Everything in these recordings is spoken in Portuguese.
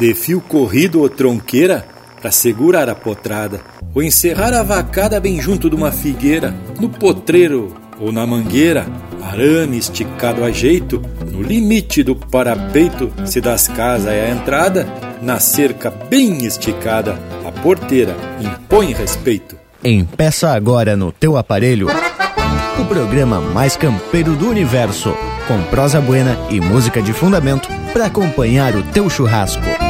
de fio corrido ou tronqueira para segurar a potrada, ou encerrar a vacada bem junto de uma figueira, no potreiro ou na mangueira, arame esticado a jeito, no limite do parapeito, se das casas é a entrada, na cerca bem esticada, a porteira impõe respeito. Empeça agora no teu aparelho o programa mais campeiro do universo, com prosa buena e música de fundamento para acompanhar o teu churrasco.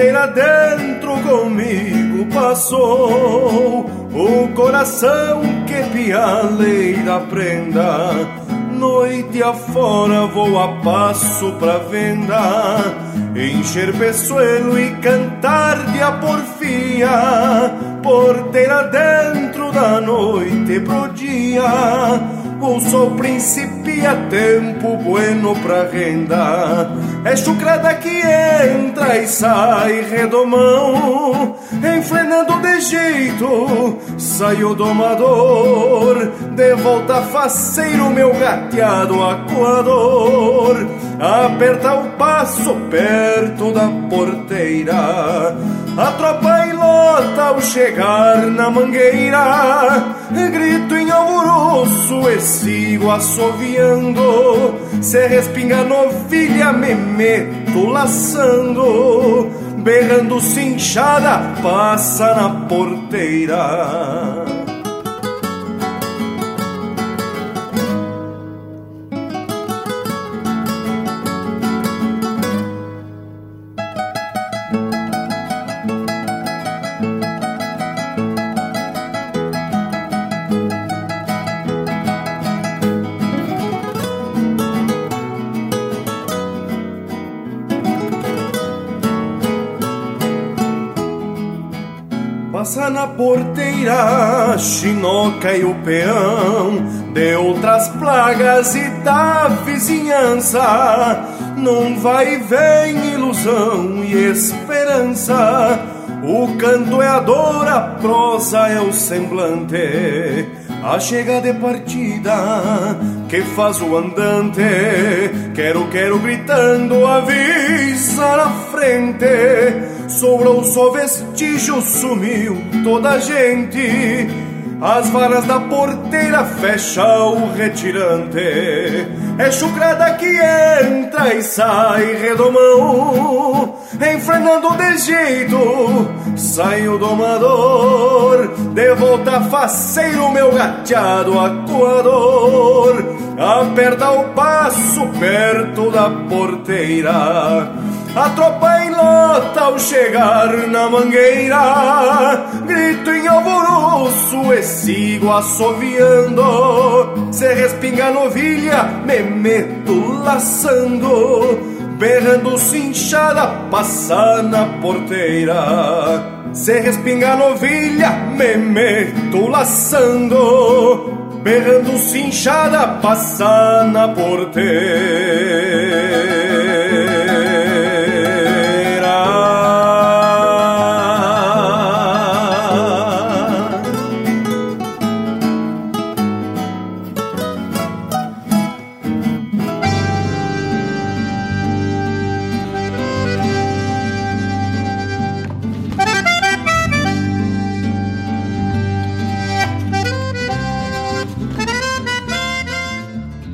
Porteira dentro comigo passou, o coração que pialeira prenda, noite afora vou a passo pra venda, encher peçoelo e cantar de a porfia, porteira dentro da noite pro dia, ou sou príncipe a tempo bueno pra renda É chucrada que entra e sai redomão. Enfrenando de jeito, sai o domador. De volta faceiro, meu gateado acuador. Aperta o passo perto da porteira. A tropa lota ao chegar na mangueira Grito em alvoroço e sigo assoviando. Se respinga novilha me meto laçando. Berrando cinchada passa na porteira na porteira, chinoca e o peão De outras plagas e da vizinhança Não vai vem ilusão e esperança O canto é a dor, a prosa é o semblante a chega de partida que faz o andante. Quero, quero gritando, avisa na frente. Sobrou só vestígio, sumiu toda a gente. As varas da porteira fecha o retirante. É chucrada que entra e sai redomão, enfrenando de jeito. Sai o domador, de volta faceiro, meu gateado acuador. Aperta o passo perto da porteira a tropa em lota ao chegar na mangueira Grito em alvoroço e sigo assoviando. Se respinga novilha, me meto laçando Berrando cinchada, passa na porteira. Se respinga novilha, me meto laçando Berrando cinchada, passa na porteira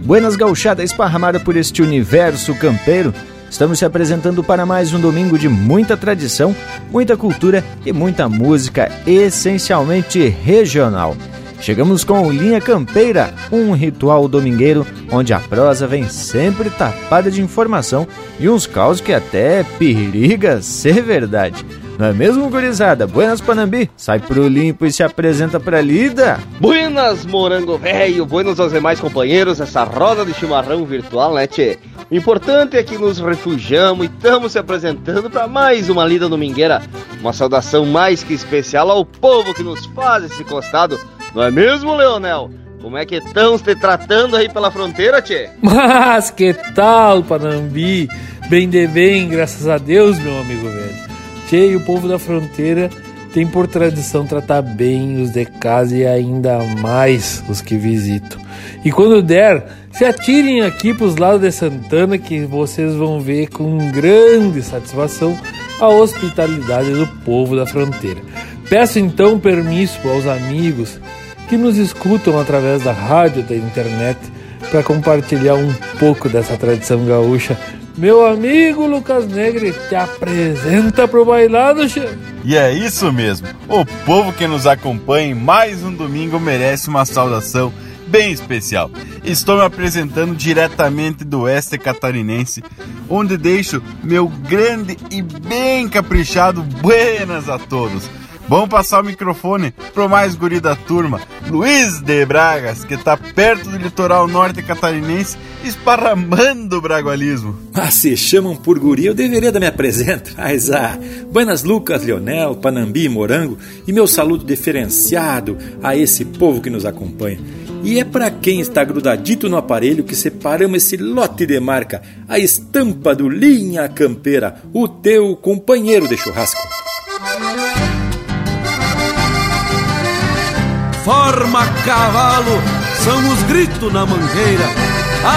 Buenas gauchada esparramada por este universo campeiro. Estamos se apresentando para mais um domingo de muita tradição, muita cultura e muita música essencialmente regional. Chegamos com Linha Campeira, um ritual domingueiro onde a prosa vem sempre tapada de informação e uns caos que até periga ser verdade. Não é mesmo, gurizada? Buenas Panambi, sai pro limpo e se apresenta pra lida. Buenas, morango velho, buenos aos demais companheiros, essa roda de chimarrão virtual, né, tchê? O importante é que nos refugiamos e estamos se apresentando para mais uma lida domingueira. Uma saudação mais que especial ao povo que nos faz esse costado, não é mesmo, Leonel? Como é que estão te tratando aí pela fronteira, tchê? Mas que tal, Panambi? Bem de bem, graças a Deus, meu amigo velho. Tchê, e o povo da fronteira tem por tradição tratar bem os de casa e ainda mais os que visitam. E quando der, se atirem aqui para os lados de Santana que vocês vão ver com grande satisfação a hospitalidade do povo da fronteira. Peço então permisso aos amigos que nos escutam através da rádio da internet para compartilhar um pouco dessa tradição gaúcha meu amigo Lucas Negre, te apresenta pro bailado, che. E é isso mesmo. O povo que nos acompanha em mais um domingo merece uma saudação bem especial. Estou me apresentando diretamente do oeste catarinense, onde deixo meu grande e bem caprichado buenas a todos. Vamos passar o microfone pro mais guri da turma, Luiz de Bragas, que tá perto do litoral norte catarinense, esparramando o bragualismo. Ah, se chamam por guri, eu deveria dar me apresento. Mas ah, Buenas Lucas, Leonel, Panambi, Morango e meu saludo diferenciado a esse povo que nos acompanha. E é para quem está grudadito no aparelho que separamos esse lote de marca, a estampa do Linha Campeira, o teu companheiro de churrasco. Forma cavalo, são os gritos na mangueira.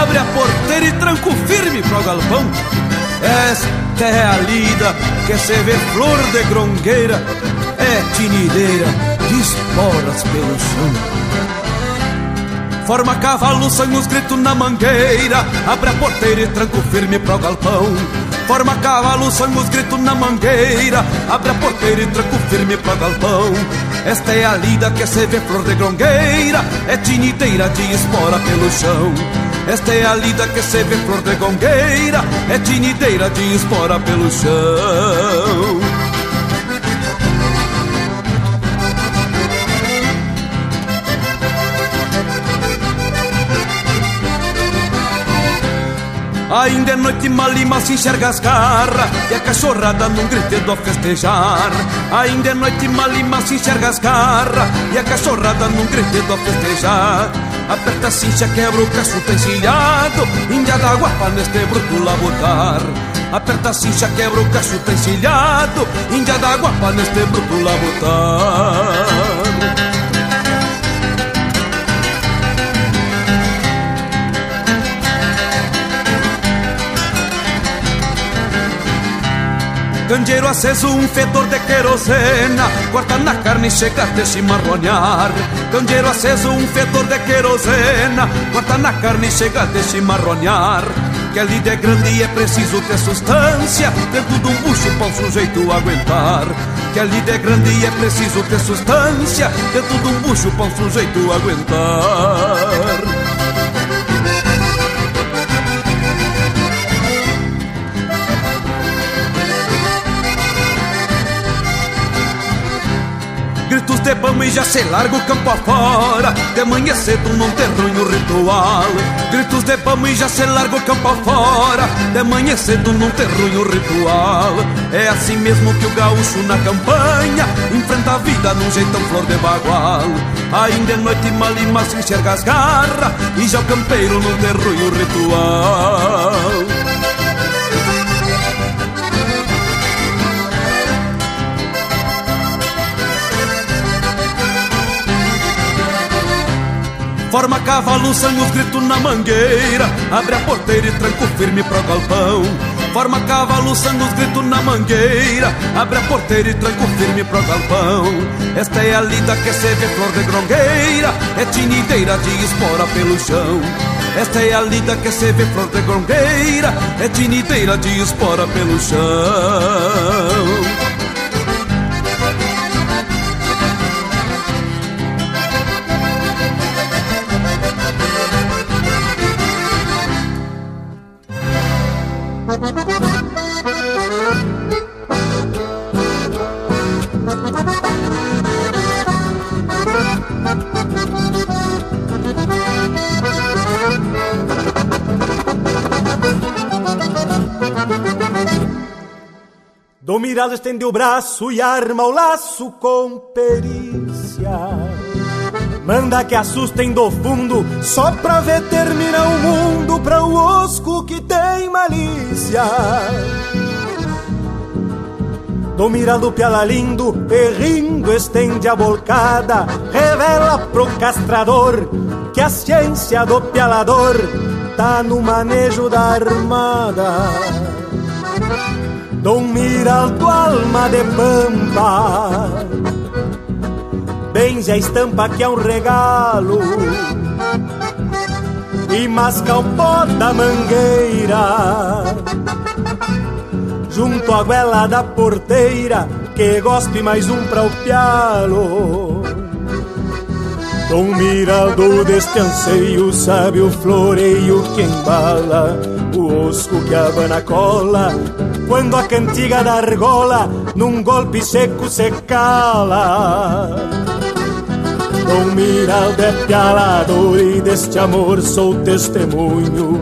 Abre a porteira e tranco firme pro galpão. Esta é a lida que se vê flor de grongueira, é tinideira de esporas pelo chão. Forma cavalo, são os gritos na mangueira. Abre a porteira e tranco firme pro galpão. Forma cavalo, são os gritos na mangueira. Abre a porteira e tranco firme pro galpão. Esta é a lida que se vê flor de grongueira, é tiniteira de espora pelo chão. Esta é a lida que se vê flor de gongueira, é tiniteira de espora pelo chão. Ainda é noite malima se enxerga as garras. E a cachorrada num gritedo a festejar. Ainda é noite malima se enxerga as garras. E a cachorrada num gritedo a festejar. Aperta a cincha, quebra o cacho, tá Índia d'água pra neste bruto lá botar Aperta a cincha, quebra o cacho, tá Índia d'água pra neste bruto lá Candeeiro aceso, um fedor de querosena. Corta na carne e chega até chimarronear Candeeiro aceso, um fedor de querosena. Corta na carne e chega até chimarronear Que a lida é grande e é preciso ter substância. Dentro de um bucho para um sujeito aguentar. Que a lida é grande e é preciso ter substância. Dentro de um bucho para um sujeito aguentar gritos de vamos e já se larga o campo afora. De manhã cedo não tem ruim no ritual. Gritos de vamos e já se larga o campo afora. De manhã cedo não tem ruim o ritual. É assim mesmo que o gaúcho na campanha Enfrenta a vida num jeitão flor de bagual. Ainda é noite mal e mal se enxerga as garras E já o campeiro não tem ruim o ritual Forma cavalo, sangue os gritos na mangueira. Abre a porteira e tranco firme pro galpão. Forma cavalo, sangue os gritos na mangueira. Abre a porteira e tranco firme pro galpão. Esta é a lida que se vê flor de grongueira. É tinideira de espora pelo chão. Esta é a lida que se vê flor de grongueira. É tinideira de espora pelo chão mirado estende o braço e arma o laço com perícia. Manda que assustem do fundo, só pra ver terminar o mundo pra o osco que tem malícia. Do mirado piala lindo, e rindo estende a bolcada, revela pro castrador que a ciência do pialador tá no manejo da armada. Dom Miraldo alma de pampa. Benze a estampa que é um regalo. E masca o pó da mangueira. Junto à goela da porteira Que gospe mais um pra o pialo. Dom Miraldo deste anseio sabe o floreio que embala O osco que abana cola quando a cantiga da argola num golpe seco se cala. Com Miraldo é pialador e deste amor sou testemunho,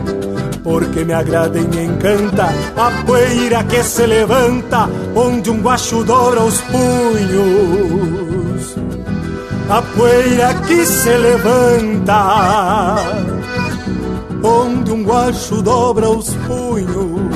porque me agrada e me encanta a poeira que se levanta onde um guacho dobra os punhos. A poeira que se levanta onde um guacho dobra os punhos.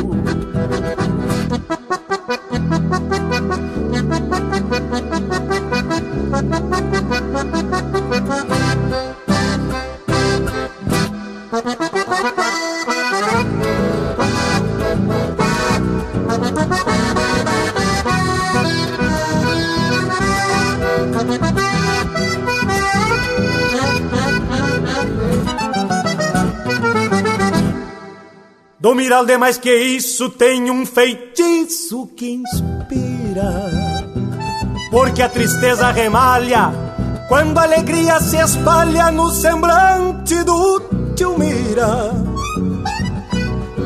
Do Miralde mais que isso tem um feitiço que inspira. Porque a tristeza remalha quando a alegria se espalha no semblante do tio Mira.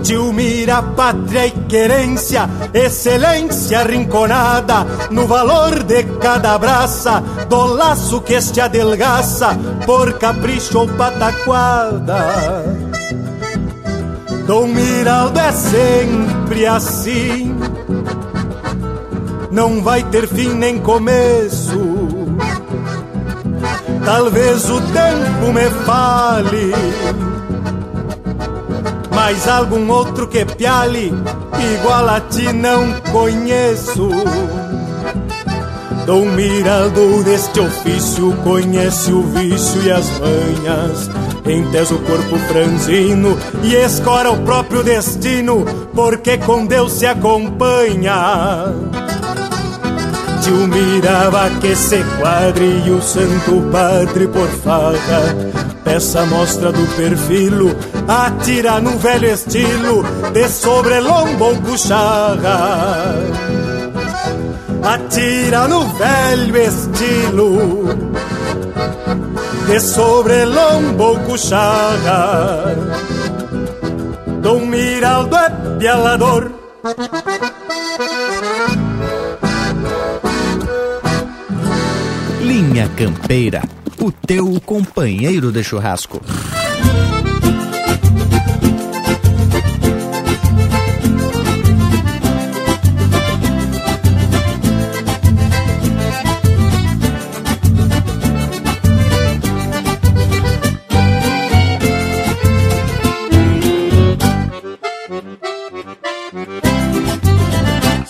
Tio Mira, pátria e querência, excelência rinconada no valor de cada braça, do laço que este adelgaça por capricho ou pataquada. Dom Miraldo é sempre assim, não vai ter fim nem começo. Talvez o tempo me fale, mas algum outro que piale, igual a ti não conheço. Dom Miraldo deste ofício conhece o vício e as manhas Entesa o corpo franzino e escora o próprio destino, porque com Deus se acompanha. Tio mirava que se quadre e o santo padre por farra Peça mostra do perfilo, atira no velho estilo De sobrelombo ou cucharra Atira no velho estilo de sobre lombo cuchaga. Dom Miraldo é pialador. Linha Campeira, o teu companheiro de churrasco.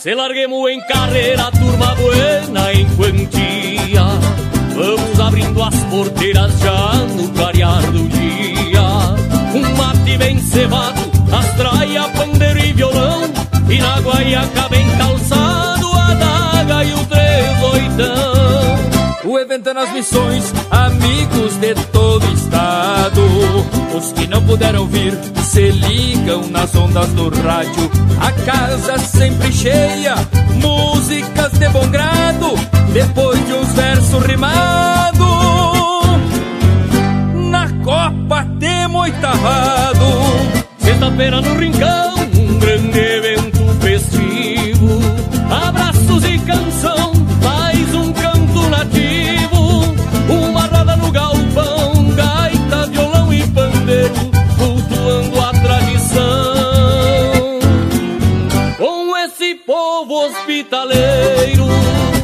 Se larguemos em carreira, turma buena em quantia. Vamos abrindo as porteiras já no clarear do dia. Um mate bem cevado, astraia, pandeiro e violão. E na guaiaca bem calçado, a daga e o três oitão. O evento é nas missões, amigos de Os que não puderam vir se ligam nas ondas do rádio. A casa sempre cheia, músicas de bom grado. Depois de uns versos rimados, na Copa temos oitavado. Sexta-feira no Rincão, hospitaleiro,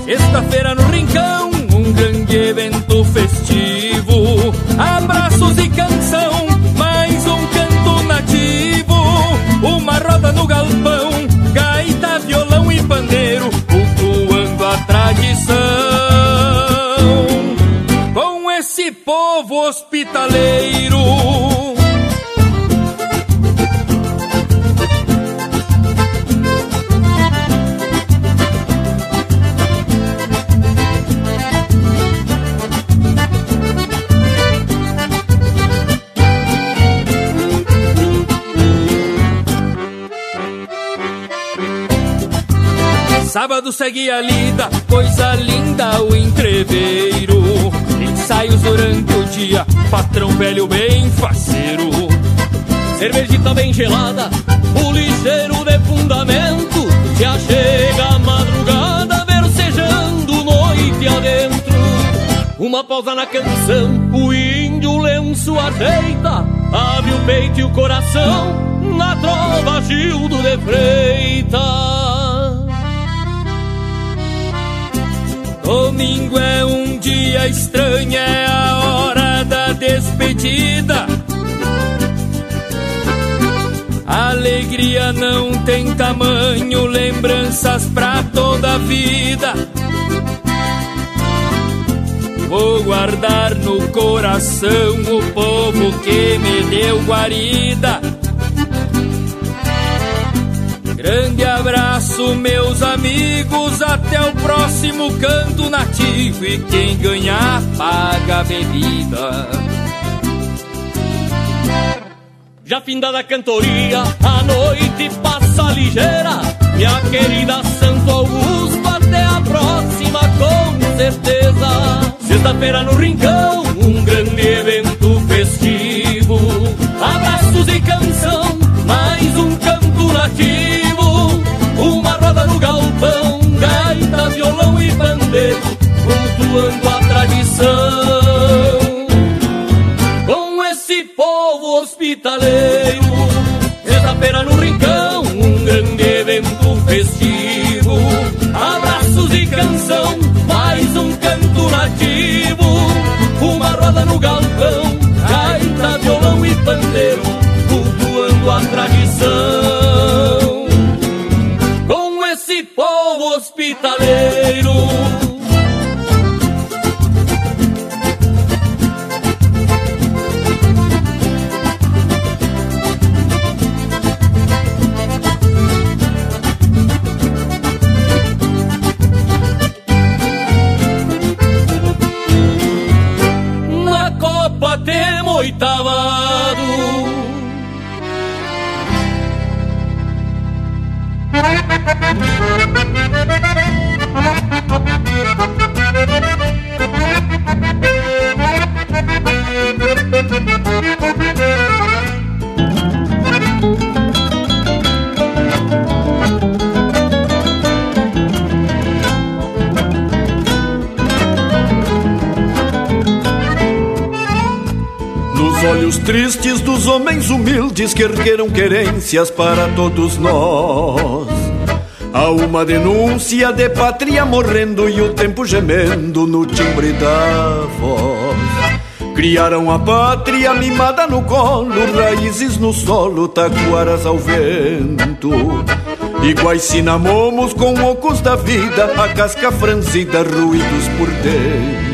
sexta-feira no Rincão, um grande evento festivo. Abraços e canção, mais um canto nativo. Uma roda no galpão, gaita, violão e pandeiro, cultuando a tradição. Com esse povo hospitaleiro. Sábado segue a lida, coisa linda o entreveiro. Ensaios durante o dia, patrão velho bem faceiro. Cervejita bem gelada, o ligeiro de fundamento. Se achega a madrugada, versejando noite adentro. Uma pausa na canção, o índio lenço ajeita. Abre o peito e o coração, na trova Gildo de Freitas. Domingo é um dia estranho, é a hora da despedida. Alegria não tem tamanho, lembranças pra toda a vida. Vou guardar no coração o povo que me deu guarida. Grande abraço, meus amigos. Até o próximo canto nativo. E quem ganhar, paga a bebida. Já findada a cantoria, a noite passa ligeira. Minha querida Santo Augusto, até a próxima, com certeza. Sexta-feira no Rincão, um grande evento festivo. Abraços e canção, mais um canto nativo. Violão e bandeiro, cultuando a tradição. Com esse povo hospitaleiro, sexta-feira no Rincão, humildes que ergueram querências para todos nós. Há uma denúncia de pátria morrendo e o tempo gemendo no timbre da voz. Criaram a pátria mimada no colo, raízes no solo, taquaras ao vento. Iguais cinamomos com ocos da vida, a casca franzida, ruídos por dentro.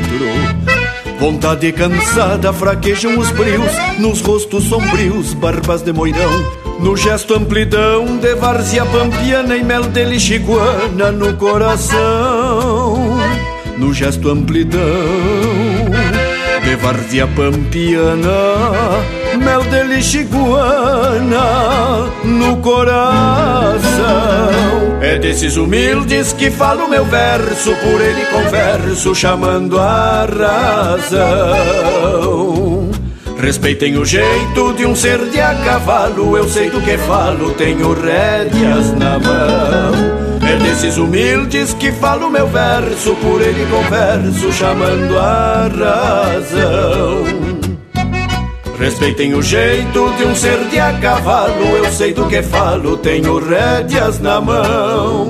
Vontade cansada, fraquejam os brios, nos rostos sombrios, barbas de moirão. No gesto amplidão de várzea pampiana e mel de lixiguana no coração. No gesto amplidão de várzea pampiana, mel de lixiguana no coração. É desses humildes que falo meu verso, por ele converso, chamando a razão. Respeitem o jeito de um ser de a cavalo, eu sei do que falo, tenho rédeas na mão. É desses humildes que falo meu verso, por ele converso, chamando a razão. Respeitem o jeito de um ser de a cavalo, eu sei do que falo, tenho rédeas na mão.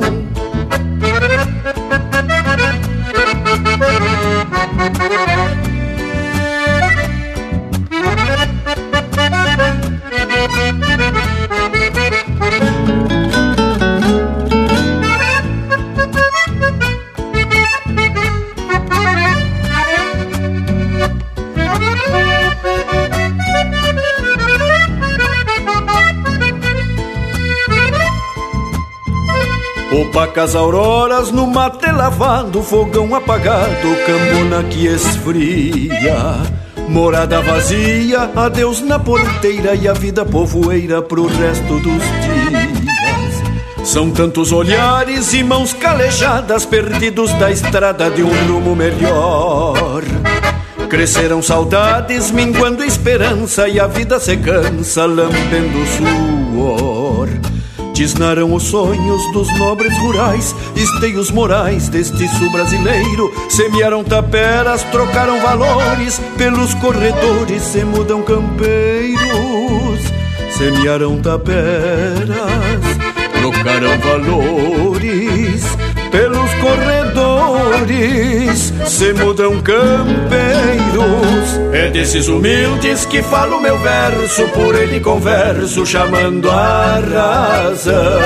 Opacas auroras no mate lavado, fogão apagado, cambona que esfria. Morada vazia, adeus na porteira e a vida povoeira pro resto dos dias. São tantos olhares e mãos calejadas, perdidos da estrada de um rumo melhor. Cresceram saudades, minguando esperança e a vida se cansa, lambendo suor. Tisnaram os sonhos dos nobres rurais, esteios morais deste sul brasileiro. Semearam taperas, trocaram valores, pelos corredores se mudam campeiros. Semearam taperas, trocaram valores, pelos corredores se mudam campeiros. É desses humildes que falo meu verso, por ele converso, chamando a razão.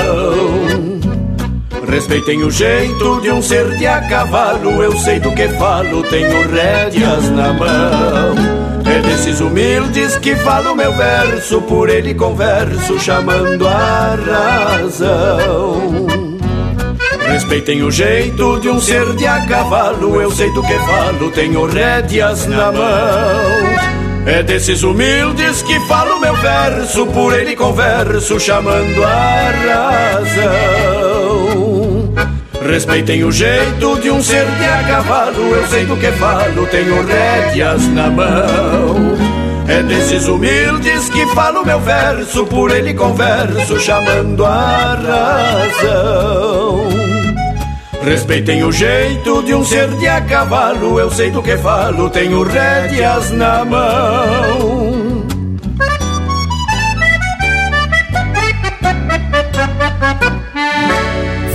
Respeitem o jeito de um ser de a cavalo, eu sei do que falo, tenho rédeas na mão. É desses humildes que falo meu verso, por ele converso, chamando a razão. Respeitem o jeito de um ser de a cavalo, eu sei do que falo, tenho rédeas na mão. É desses humildes que falo meu verso, por ele converso, chamando a razão. Respeitem o jeito de um ser de a cavalo, eu sei do que falo, tenho rédeas na mão. É desses humildes que falo meu verso, por ele converso, chamando a razão. Respeitem o jeito de um ser de a cavalo, eu sei do que falo, tenho rédeas na mão.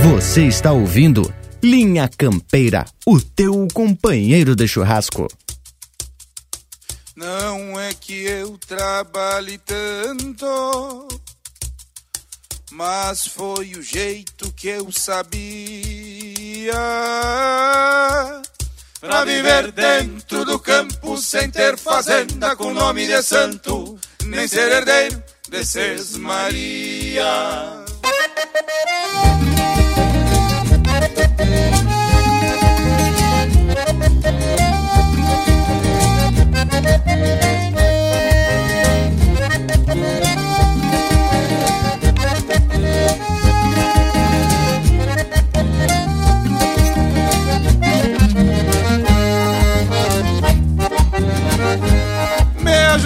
Você está ouvindo Linha Campeira, o teu companheiro de churrasco. Não é que eu trabalhe tanto, mas foi o jeito que eu sabia pra viver dentro do campo sem ter fazenda com nome de santo, nem ser herdeiro de Maria.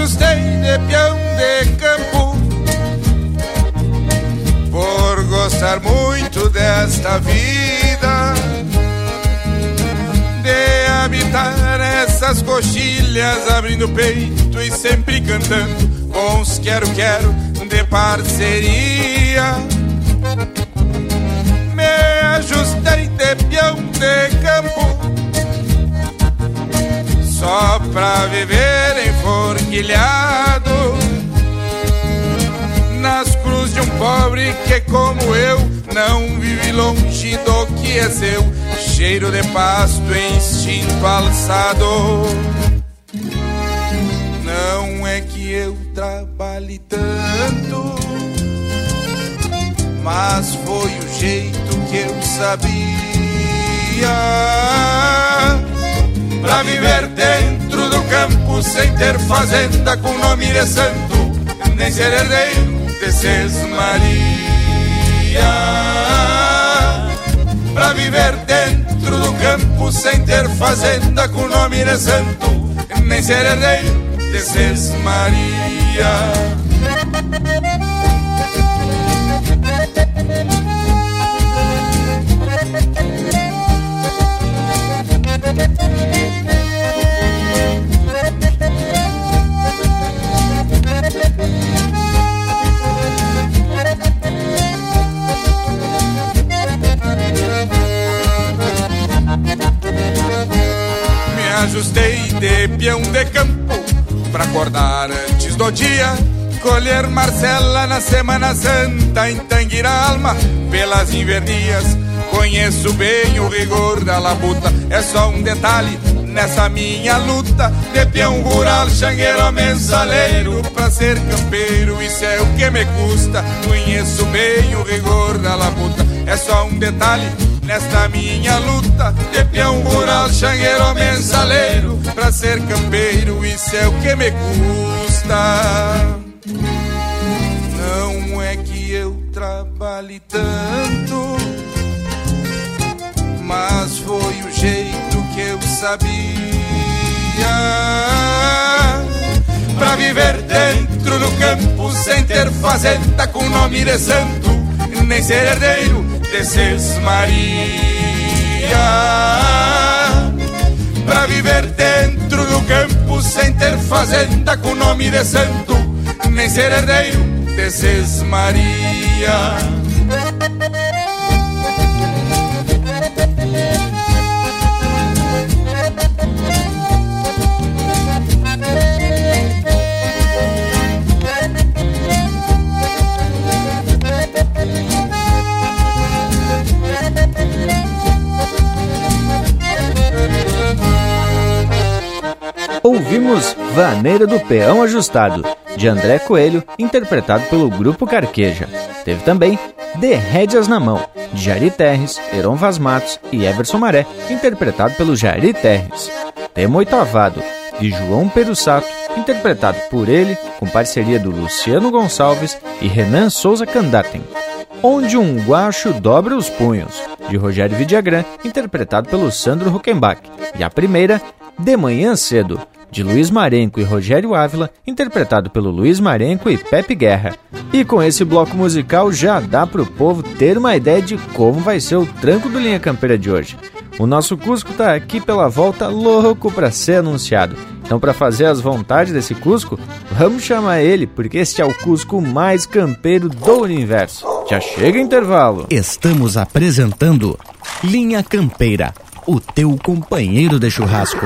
Ajustei de peão de campo. Por gostar muito desta vida de habitar essas coxilhas abrindo peito e sempre cantando. Com os quero quero de parceria. Me ajustei de peão de campo só pra viver nas cruzes de um pobre que como eu não vive longe do que é seu cheiro de pasto instinto alçado. Não é que eu trabalhe tanto mas foi o jeito que eu sabia pra viver dentro campo sem ter fazenda com nome de santo, nem ser herdeiro de Maria. Pra viver dentro do campo sem ter fazenda com nome de santo, nem ser herdeiro de Maria. Colher Marcela na Semana Santa em Tanguira Alma pelas invernias. Conheço bem o rigor da labuta, é só um detalhe nessa minha luta de peão rural, xangueiro, mensaleiro pra ser campeiro. Isso é o que me custa. Conheço bem o rigor da labuta, é só um detalhe nesta minha luta de peão rural, xangueiro, mensaleiro pra ser campeiro. Isso é o que me custa. Trabalhe tanto, mas foi o jeito que eu sabia. Pra viver dentro do campo sem ter fazenda com nome de santo Nem ser herdeiro de Maria. Pra viver dentro do campo sem ter fazenda com nome de santo Nem ser herdeiro de Maria. Ouvimos Vaneira do Peão Ajustado, de André Coelho, interpretado pelo Grupo Carqueja. Teve também De Rédeas na Mão, de Jari Terres, Heron Vaz Matos e Everson Maré, interpretado pelo Jari Terres. Tema Oitavado, de João Perussato, interpretado por ele, com parceria do Luciano Gonçalves e Renan Souza Candatem. Onde um guacho dobra os punhos, de Rogério Vidagrã, interpretado pelo Sandro Huckenbach. E a primeira, De Manhã Cedo, de Luiz Marenco e Rogério Ávila, interpretado pelo Luiz Marenco e Pepe Guerra. E com esse bloco musical já dá para o povo ter uma ideia de como vai ser o tranco do Linha Campeira de hoje. O nosso Cusco está aqui pela volta louco para ser anunciado. Então, para fazer as vontades desse Cusco, vamos chamar ele, porque este é o Cusco mais campeiro do universo. Já chega intervalo. Estamos apresentando Linha Campeira, o teu companheiro de churrasco.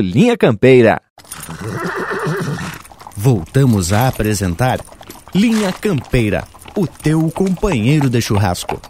Linha Campeira. Voltamos a apresentar Linha Campeira, o teu companheiro de churrasco.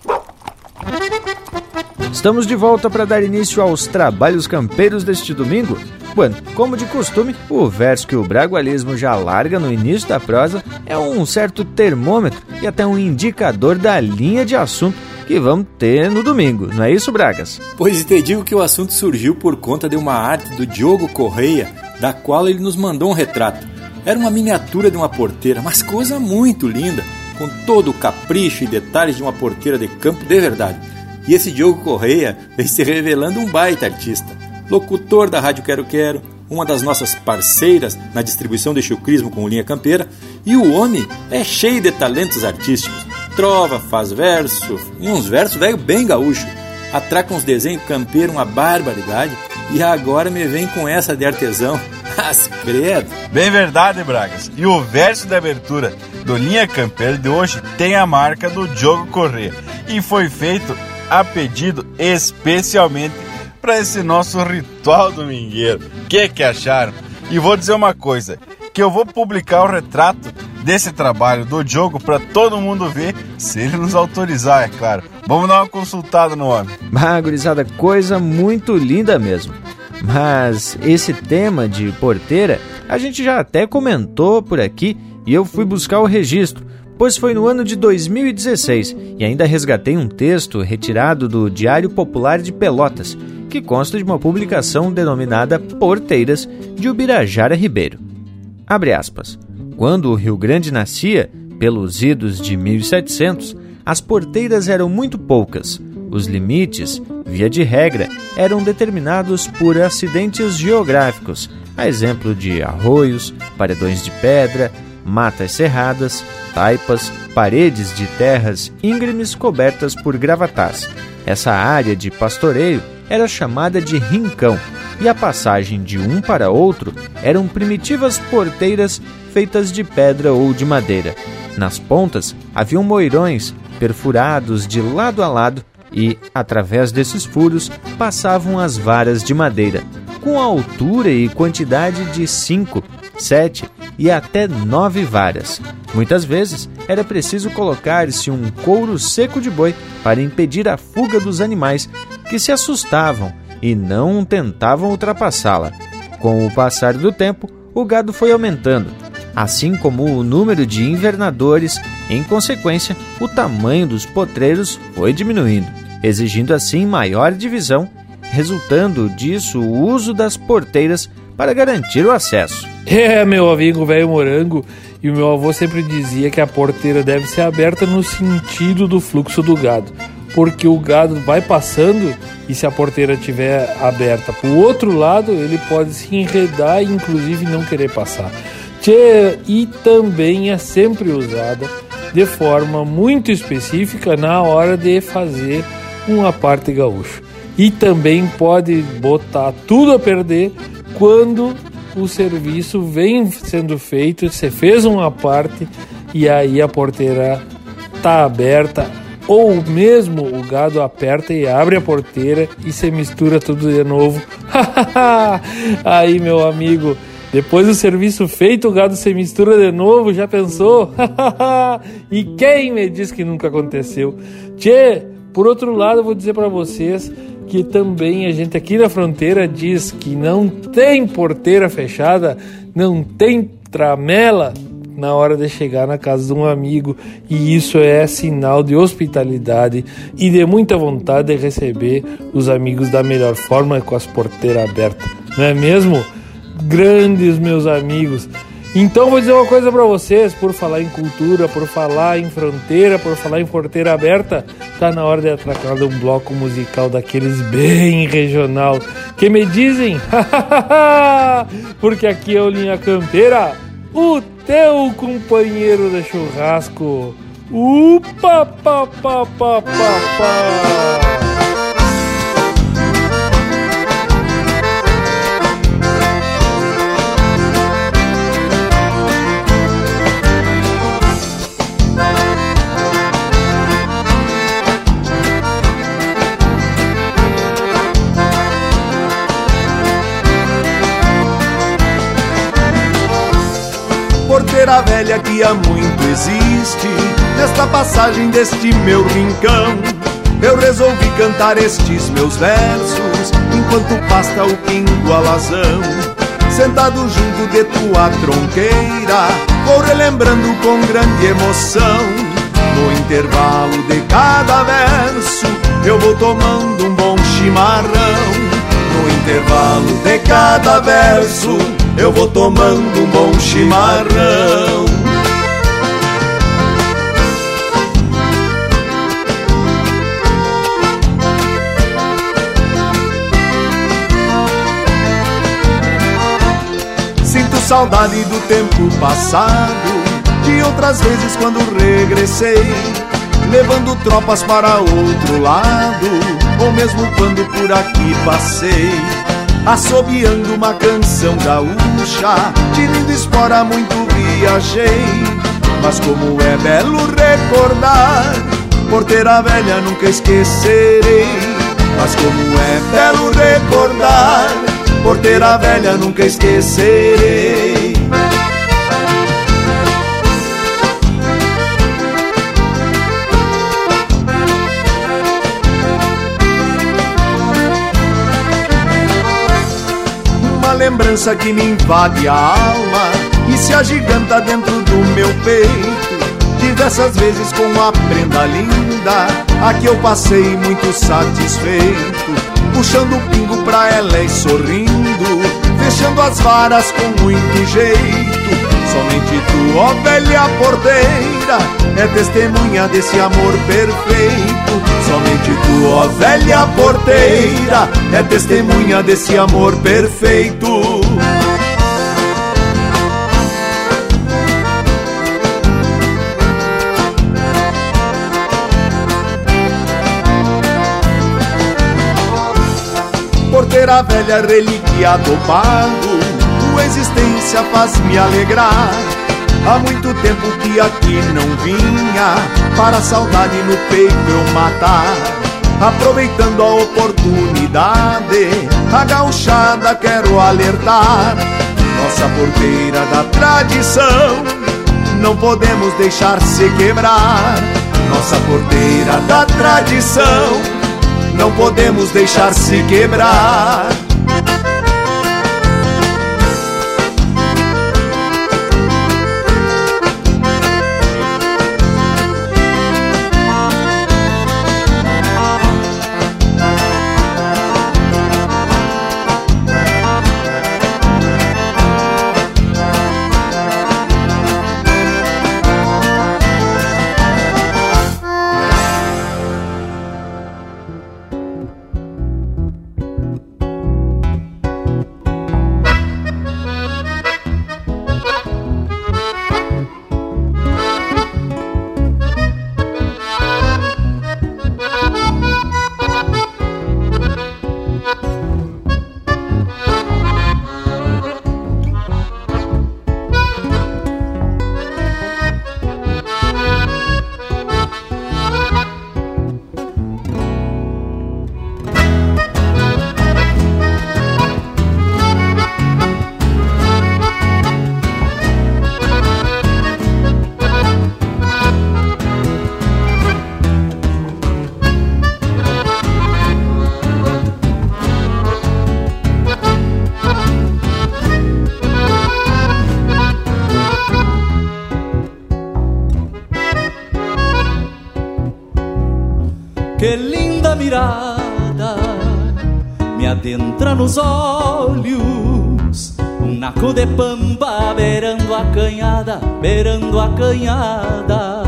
Estamos de volta para dar início aos trabalhos campeiros deste domingo. Bueno, como de costume, o verso que o bragualismo já larga no início da prosa é um certo termômetro e até um indicador da linha de assunto que vamos ter no domingo, não é isso, Bragas? Pois te digo que o assunto surgiu por conta de uma arte do Diogo Correia, da qual ele nos mandou um retrato. Era uma miniatura de uma porteira, mas coisa muito linda, com todo o capricho e detalhes de uma porteira de campo de verdade. E esse Diogo Correia vem se revelando um baita artista. Locutor da Rádio Quero Quero, uma das nossas parceiras na distribuição de chucrismo com linha campeira, e o homem é cheio de talentos artísticos trova, faz verso, e uns versos velho bem gaúcho. Atraca uns desenhos campeiro, uma barbaridade, e agora me vem com essa de artesão. As credo. Bem verdade, Bragas. E o verso de abertura do Linha Campeira de hoje tem a marca do Diogo Corrêa e foi feito a pedido especialmente para esse nosso ritual domingueiro. O que que acharam? E vou dizer uma coisa, que eu vou publicar o retrato desse trabalho do Diogo para todo mundo ver, se ele nos autorizar, é claro. Vamos dar uma consultada no homem. Ah, gurizada, coisa muito linda mesmo. Mas esse tema de porteira, a gente já até comentou por aqui e eu fui buscar o registro, pois foi no ano de 2016 e ainda resgatei um texto retirado do Diário Popular de Pelotas, que consta de uma publicação denominada Porteiras de Ubirajara Ribeiro. Abre aspas. Quando o Rio Grande nascia, pelos idos de 1700, as porteiras eram muito poucas. Os limites, via de regra, eram determinados por acidentes geográficos, a exemplo de arroios, paredões de pedra, matas cerradas, taipas, paredes de terras íngremes cobertas por gravatás. Essa área de pastoreio era chamada de rincão, e a passagem de um para outro eram primitivas porteiras feitas de pedra ou de madeira. Nas pontas haviam moirões perfurados de lado a lado e, através desses furos, passavam as varas de madeira, com altura e quantidade de cinco, sete e até nove varas. Muitas vezes era preciso colocar-se um couro seco de boi para impedir a fuga dos animais que se assustavam e não tentavam ultrapassá-la. Com o passar do tempo, o gado foi aumentando, assim como o número de invernadores, em consequência, o tamanho dos potreiros foi diminuindo, exigindo assim maior divisão, resultando disso o uso das porteiras para garantir o acesso. É, meu amigo velho morango, e o meu avô sempre dizia que a porteira deve ser aberta no sentido do fluxo do gado, porque o gado vai passando e se a porteira estiver aberta para o outro lado, ele pode se enredar e inclusive não querer passar. Tchê, e também é sempre usada de forma muito específica na hora de fazer uma parte gaúcho. E também pode botar tudo a perder quando o serviço vem sendo feito, você fez uma parte e aí a porteira tá aberta ou mesmo o gado aperta e abre a porteira e se mistura tudo de novo. aí, meu amigo, depois do serviço feito, o gado se mistura de novo, já pensou? e quem me diz que nunca aconteceu? Tchê, por outro lado, eu vou dizer para vocês que também a gente aqui na fronteira diz que não tem porteira fechada, não tem tramela na hora de chegar na casa de um amigo, e isso é sinal de hospitalidade e de muita vontade de receber os amigos da melhor forma com as porteiras abertas, não é mesmo? Grandes meus amigos. Então vou dizer uma coisa para vocês, por falar em cultura, por falar em fronteira, por falar em porteira aberta, tá na hora de atracar de um bloco musical daqueles bem regional. Que me dizem? Porque aqui é o Linha Campeira, o teu companheiro de churrasco. Upa, pa, pa, pa, pa, pa. Porteira velha que há muito existe Nesta passagem deste meu rincão. Eu resolvi cantar estes meus versos Enquanto pasta o pingo alazão Sentado junto de tua tronqueira Vou relembrando com grande emoção. No intervalo de cada verso Eu vou tomando um bom chimarrão. No intervalo de cada verso eu vou tomando um bom chimarrão. Sinto saudade do tempo passado, de outras vezes quando regressei, levando tropas para outro lado, ou mesmo quando por aqui passei assobiando uma canção gaúcha, de lindo espora muito viajei. Mas como é belo recordar, porteira velha nunca esquecerei. Mas como é belo recordar, porteira velha nunca esquecerei. Lembrança que me invade a alma e se agiganta dentro do meu peito. Diversas vezes com uma prenda linda, a que eu passei muito satisfeito. Puxando o pingo pra ela e sorrindo, fechando as varas com muito jeito. Somente tu, ó velha porteira, é testemunha desse amor perfeito. Somente tu, ó velha porteira, é testemunha desse amor perfeito. Porteira velha, relíquia do pago, tua existência faz-me alegrar. Há muito tempo que aqui não vinha, para a saudade no peito eu matar. Aproveitando a oportunidade, a gauchada quero alertar. Nossa porteira da tradição, não podemos deixar se quebrar. Nossa porteira da tradição, não podemos deixar se quebrar. Nos olhos. Um naco de pampa beirando a canhada, beirando a canhada.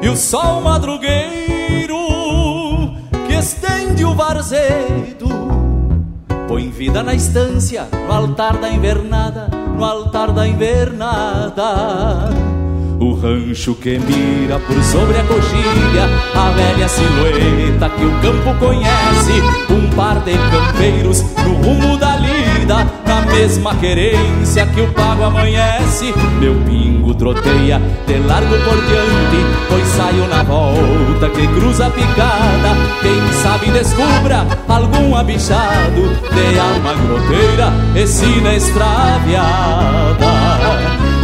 E o sol madrugueiro que estende o varzedo põe vida na estância, no altar da invernada, no altar da invernada. O rancho que mira por sobre a coxilha A velha silhueta que o campo conhece Um par de campeiros no rumo da lida Na mesma querência que o pago amanhece. Meu pingo troteia de largo por diante Pois saio na volta que cruza a picada. Quem sabe descubra algum abichado De alma groteira e sina extraviada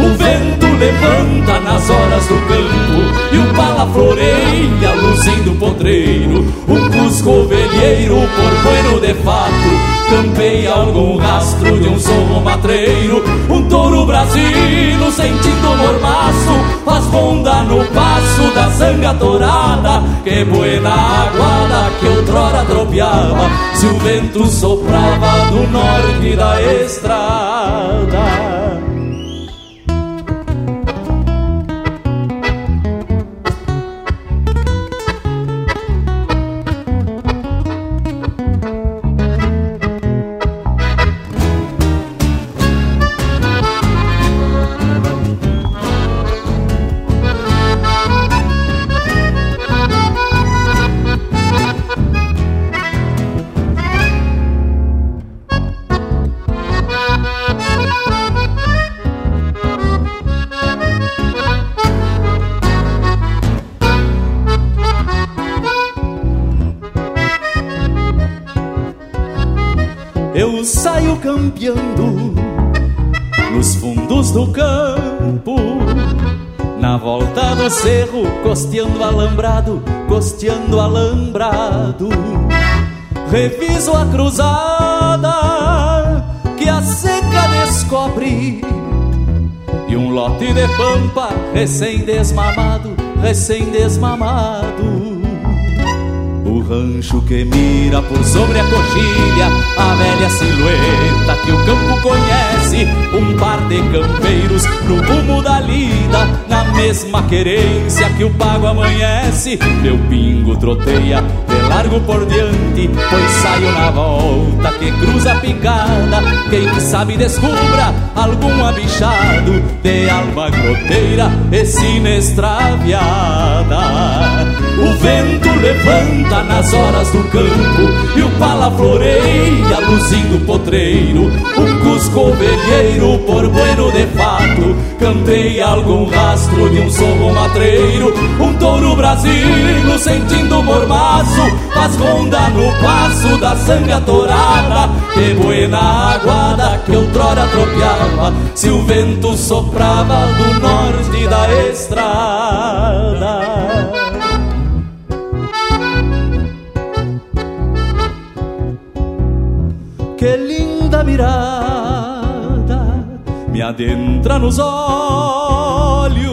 o vento levanta nas horas do campo E o pala floreia luzindo o potreiro. Um cusco por bueno de fato Campeia algum rastro de um sorro matreiro Um touro brasino sentindo mormaço Faz ronda no passo da zanga torada Que buena aguada que outrora tropeava. Se o vento soprava do norte da estrada campeando nos fundos do campo. Na volta do cerro, costeando alambrado, costeando alambrado. Reviso a cruzada que a seca descobre. E um lote de pampa recém-desmamado, recém-desmamado rancho que mira por sobre a coxilha A velha silhueta que o campo conhece Um par de campeiros no rumo da lida mesma querência que o pago amanhece. Meu pingo troteia de largo por diante Pois saio na volta que cruza a picada. Quem sabe descubra algum abichado De alma groteira e sinestraviada. O vento levanta na nas horas do campo E o pala floreia, luzindo potreiro. Um cusco ovelheiro, por bueno de fato Cantei algum rastro de um sorro matreiro Um touro brasileiro sentindo mormaço Faz ronda no passo da sanga torada Que buena aguada que outrora tropeava Se o vento soprava do norte da estrada que linda mirada me adentra nos olhos.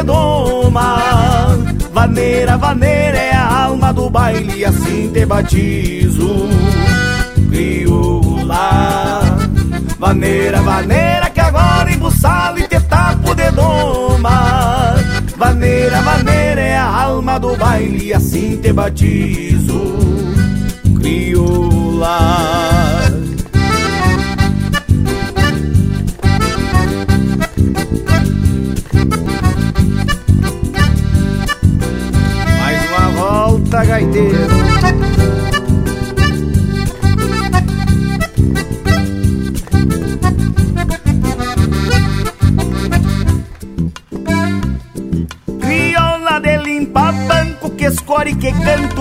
tapo de doma Vaneira, vaneira é a alma do baile assim te batizo. Crioula Vaneira, vaneira que agora embuçado e te tapo de doma Vaneira, vaneira é a alma do baile assim te batizo. Crioula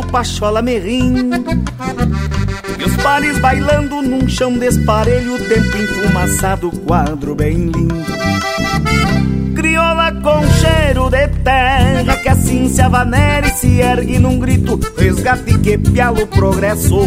pachola merrim. E os pares bailando num chão desparelho Tempo enfumaçado, quadro bem lindo. Crioula com cheiro de terra Que assim se avanera e se ergue num grito Resgate que pialo progresso.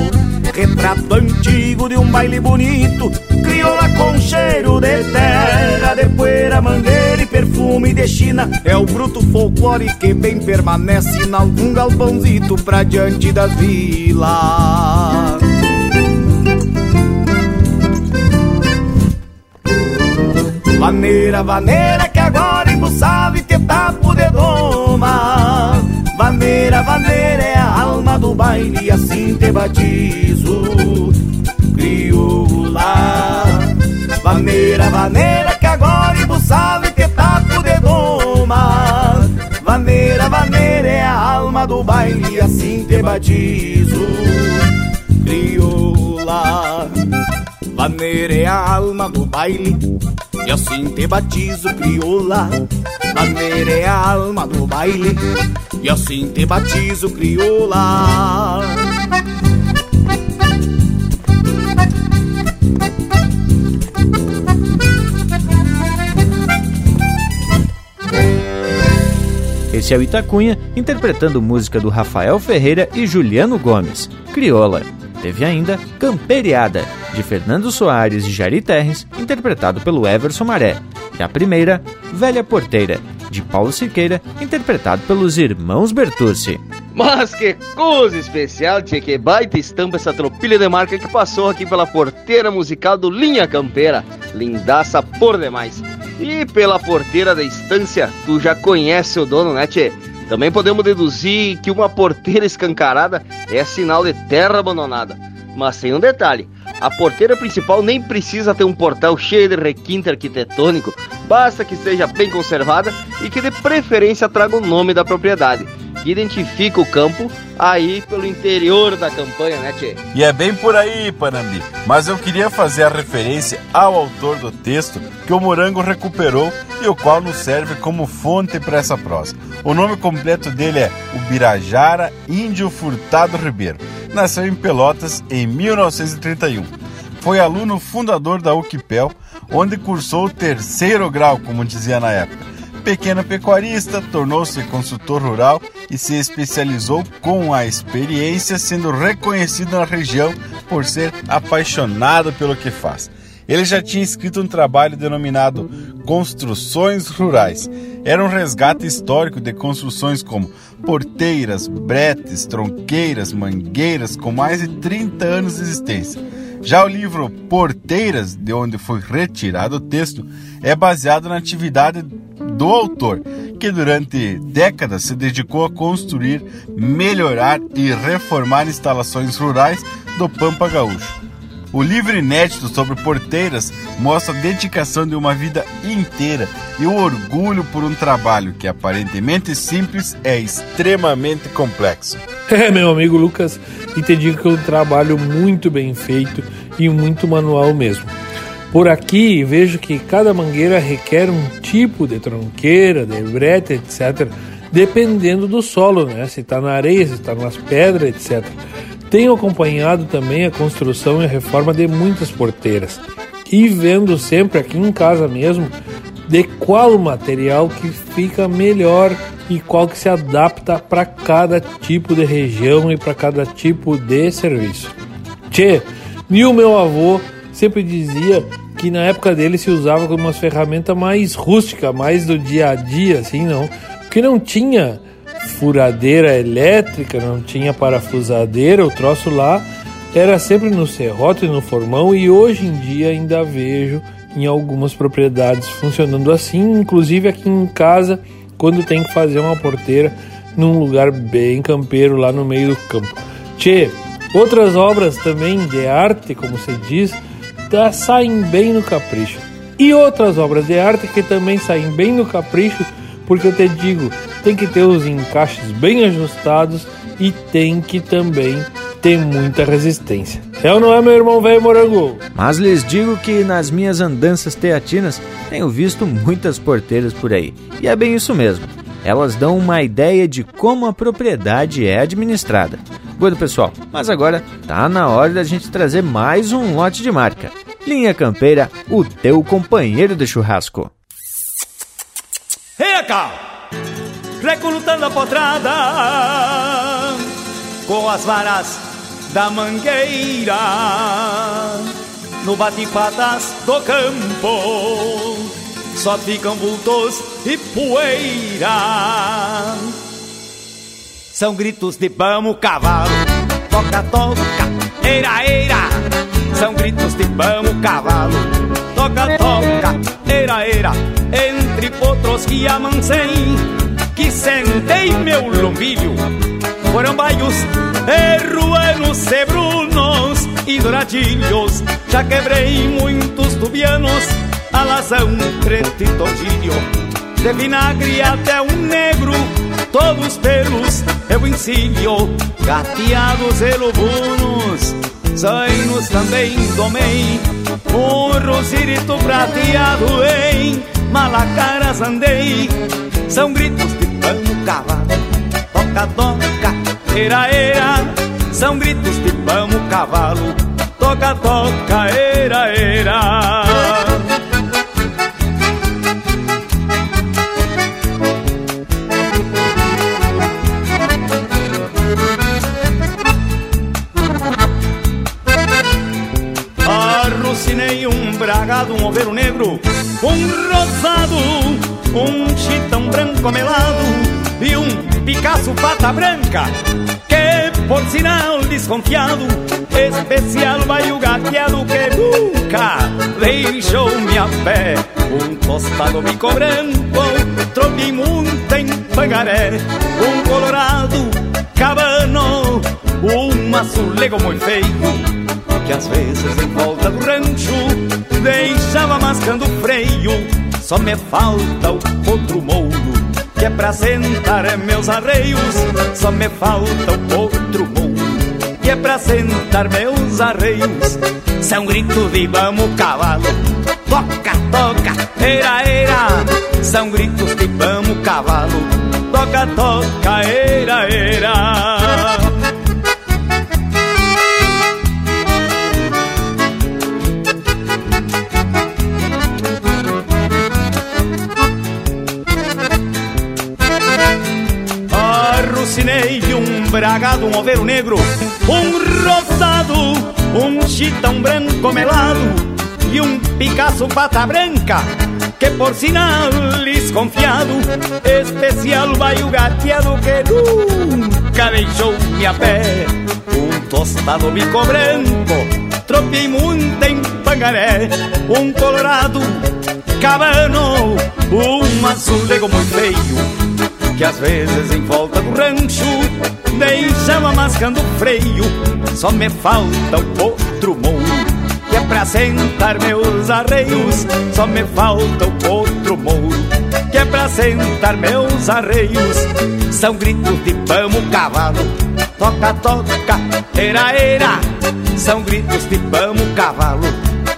Retrato antigo de um baile bonito Crioula com cheiro de terra De poeira, mangueira perfume de China. É o bruto folclore que bem permanece Em algum galpãozito pra diante das vilas. Vaneira, vaneira que agora embuçava e te tapo de doma. Vaneira, vaneira é a alma do baile e assim te batizo. Crioula. Vaneira, vaneira que agora embuçava e te tapo Vaneira, vaneira é a alma do baile assim te batizo. Crioula Vaneira é a alma do baile e assim te batizo, crioula. Maneira é a alma do baile E assim te batizo, crioula O Itacunha, interpretando música do Rafael Ferreira e Juliano Gomes, Crioula. Teve ainda Camperiada, de Fernando Soares e Jari Terres, interpretado pelo Everson Maré. E a primeira, Velha Porteira, de Paulo Siqueira, interpretado pelos irmãos Bertucci. Mas que coisa especial, tia, que baita estampa essa tropilha de marca que passou aqui pela porteira musical do Linha Campeira. Lindaça por demais. E pela porteira da estância, tu já conhece o dono, né, tchê? Também podemos deduzir que uma porteira escancarada é sinal de terra abandonada. Mas tem um detalhe: a porteira principal nem precisa ter um portal cheio de requinte arquitetônico, basta que esteja bem conservada e que de preferência traga o nome da propriedade identifica o campo aí pelo interior da campanha, né, Tchê? E é bem por aí, Panambi. Mas eu queria fazer a referência ao autor do texto que o Morango recuperou e o qual nos serve como fonte para essa prosa. O nome completo dele é Ubirajara Índio Furtado Ribeiro. Nasceu em Pelotas em 1931. Foi aluno fundador da UQPEL, onde cursou o terceiro grau, como dizia na época pequeno pecuarista, tornou-se consultor rural e se especializou com a experiência, sendo reconhecido na região por ser apaixonado pelo que faz. Ele já tinha escrito um trabalho denominado Construções Rurais. Era um resgate histórico de construções como porteiras, bretes, tronqueiras, mangueiras com mais de 30 anos de existência. Já o livro Porteiras, de onde foi retirado o texto, é baseado na atividade do autor, que durante décadas se dedicou a construir, melhorar e reformar instalações rurais do Pampa Gaúcho. O livro inédito sobre porteiras mostra a dedicação de uma vida inteira e o orgulho por um trabalho que aparentemente simples é extremamente complexo. É, meu amigo Lucas, e te digo que é um trabalho muito bem feito e muito manual mesmo. Por aqui vejo que cada mangueira requer um tipo de tronqueira, de brete, etc., dependendo do solo, né? Se está na areia, se está nas pedras, etc. Tenho acompanhado também a construção e a reforma de muitas porteiras e vendo sempre aqui em casa mesmo de qual material que fica melhor e qual que se adapta para cada tipo de região e para cada tipo de serviço. Tchê, e o meu avô sempre dizia que na época dele se usava como uma ferramenta mais rústica, mais do dia a dia, assim, não. Porque não tinha furadeira elétrica, não tinha parafusadeira, o troço lá era sempre no serrote, no formão e hoje em dia ainda vejo em algumas propriedades funcionando assim, inclusive aqui em casa, quando tem que fazer uma porteira num lugar bem campeiro lá no meio do campo. Tchê, outras obras também de arte, como se diz, tá, saem bem no capricho. E outras obras de arte que também saem bem no capricho, porque eu te digo, tem que ter os encaixes bem ajustados e tem que também ter muita resistência. É ou não é, meu irmão velho morango? Mas lhes digo que nas minhas andanças teatinas tenho visto muitas porteiras por aí. E é bem isso mesmo. Elas dão uma ideia de como a propriedade é administrada. Bueno, pessoal, mas agora tá na hora da gente trazer mais um lote de marca. Linha Campeira, o teu companheiro de churrasco. Hey, cá! Recrutando a potrada com as varas da mangueira no bate-patas do campo só ficam vultos e poeira. São gritos de vamos cavalo, toca, toca, eira, eira. São gritos de vamos cavalo. Toca, toca, era, era Entre potros que amancei Que sentei meu lombilho. Foram baios, erruanos, cebrunos e douradilhos. Já quebrei muitos tubianos Alazão, preto e tordilho De vinagre até um negro. Todos pelos eu ensino Gateados e lobunos Zainos também domei. Um rosirito prateado em Malacaras andei. São gritos de pano cavalo Toca, toca, era, era. São gritos de pano cavalo Toca, toca, era, era rosado, um chitão branco melado e um Picasso pata branca. Que por sinal desconfiado, especial vai o gateado que nunca deixou minha pé. Um tostado bico branco, troquei muito em pangaré, um colorado cabano, um azulego muito feio que às vezes em volta do rancho deixava mascando freio. Só me falta o outro mouro, que é pra sentar meus arreios. Só me falta o outro mouro, que é pra sentar meus arreios. Se é um grito de vamos cavalo, toca, toca, era, era. São gritos de vamos cavalo, toca, toca, era, era. Arrucinei um bragado, um overo negro, um rosado, um chitão branco melado e um Picasso pata branca, que por sinal desconfiado, especial vai o gateado que nunca deixou minha pé. Um tostado bico branco, tropei muito em pangaré, um colorado cabano, um azulego muito feio que às vezes em volta do rancho deixava mascando freio. Só me falta o outro mouro, que é pra sentar meus arreios. Só me falta o outro mouro, que é pra sentar meus arreios. São gritos de pamo cavalo, toca, toca, era, era. São gritos de pamo cavalo,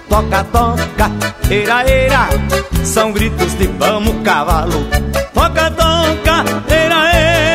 toca, toca, era, era. São gritos de pamo cavalo toca, toca, era, era.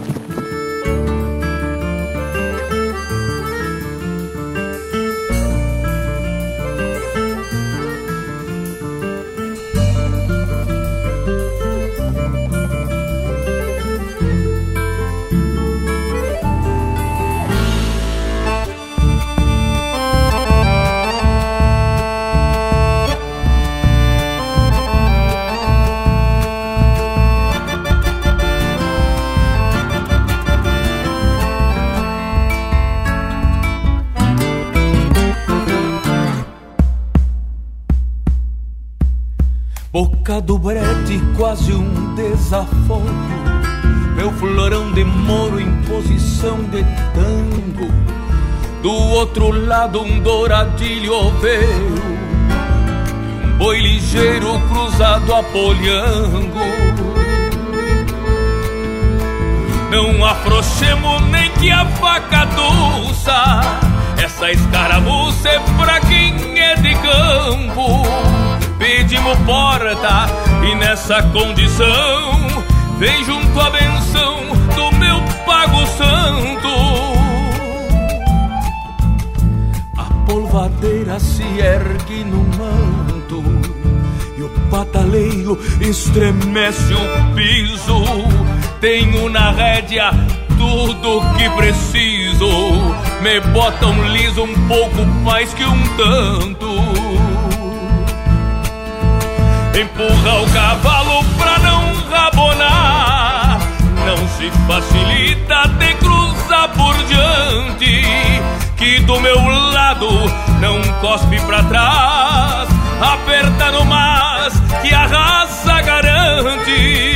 outro lado um douradilho oveiro Um boi ligeiro cruzado a polhango Não afrouxemos nem que a faca doça Essa escaramuça é pra quem é de campo pedimos porta e nessa condição vem junto a benção do meu pago santo. Polvadeira se ergue no manto e o pataleiro estremece o piso. Tenho na rédea tudo que preciso. Me botam liso um pouco mais que um tanto empurra o cavalo pra não rabonar. Não se facilita de cruzar por diante, do meu lado não cospe pra trás, aperta no mas que a raça garante.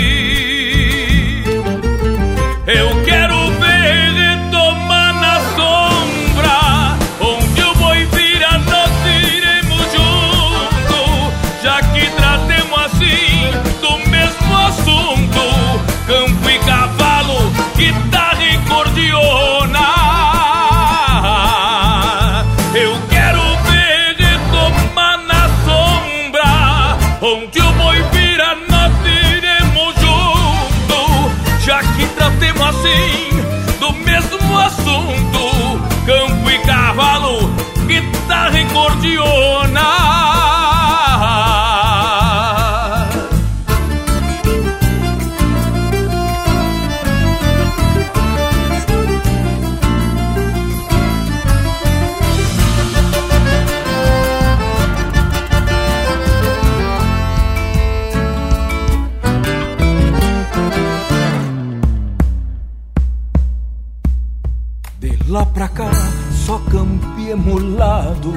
Emulado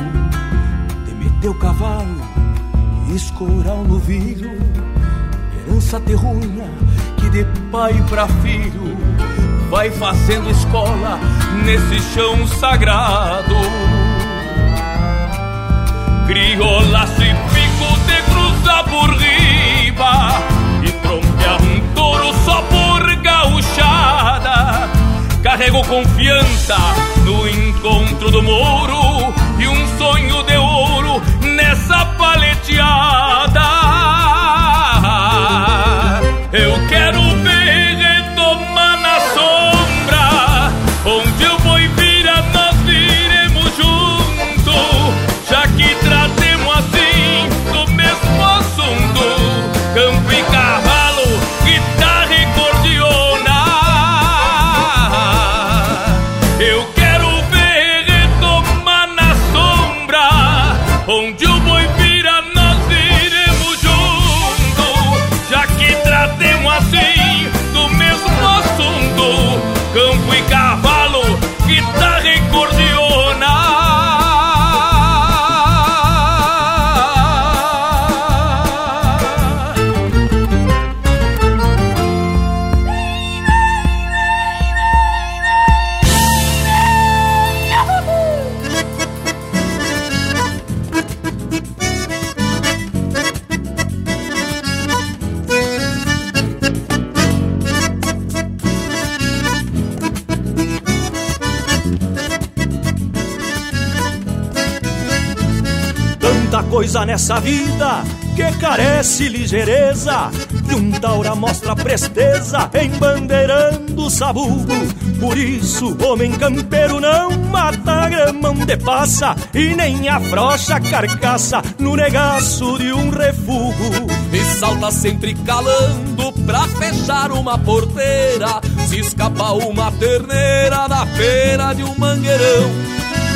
De meter o cavalo e escorar no vidro Herança terrunha que de pai pra filho Vai fazendo escola nesse chão sagrado. Criolaço e pico de cruza por Carrego confiança no encontro do mouro E um sonho de ouro nessa paleteada nessa vida que carece ligeireza. E um taura mostra presteza embandeirando o sabugo. Por isso, homem campeiro não mata grama onde passa E nem afrocha carcaça no negaço de um refugo. E salta sempre calando pra fechar uma porteira. Se escapa uma terneira da feira de um mangueirão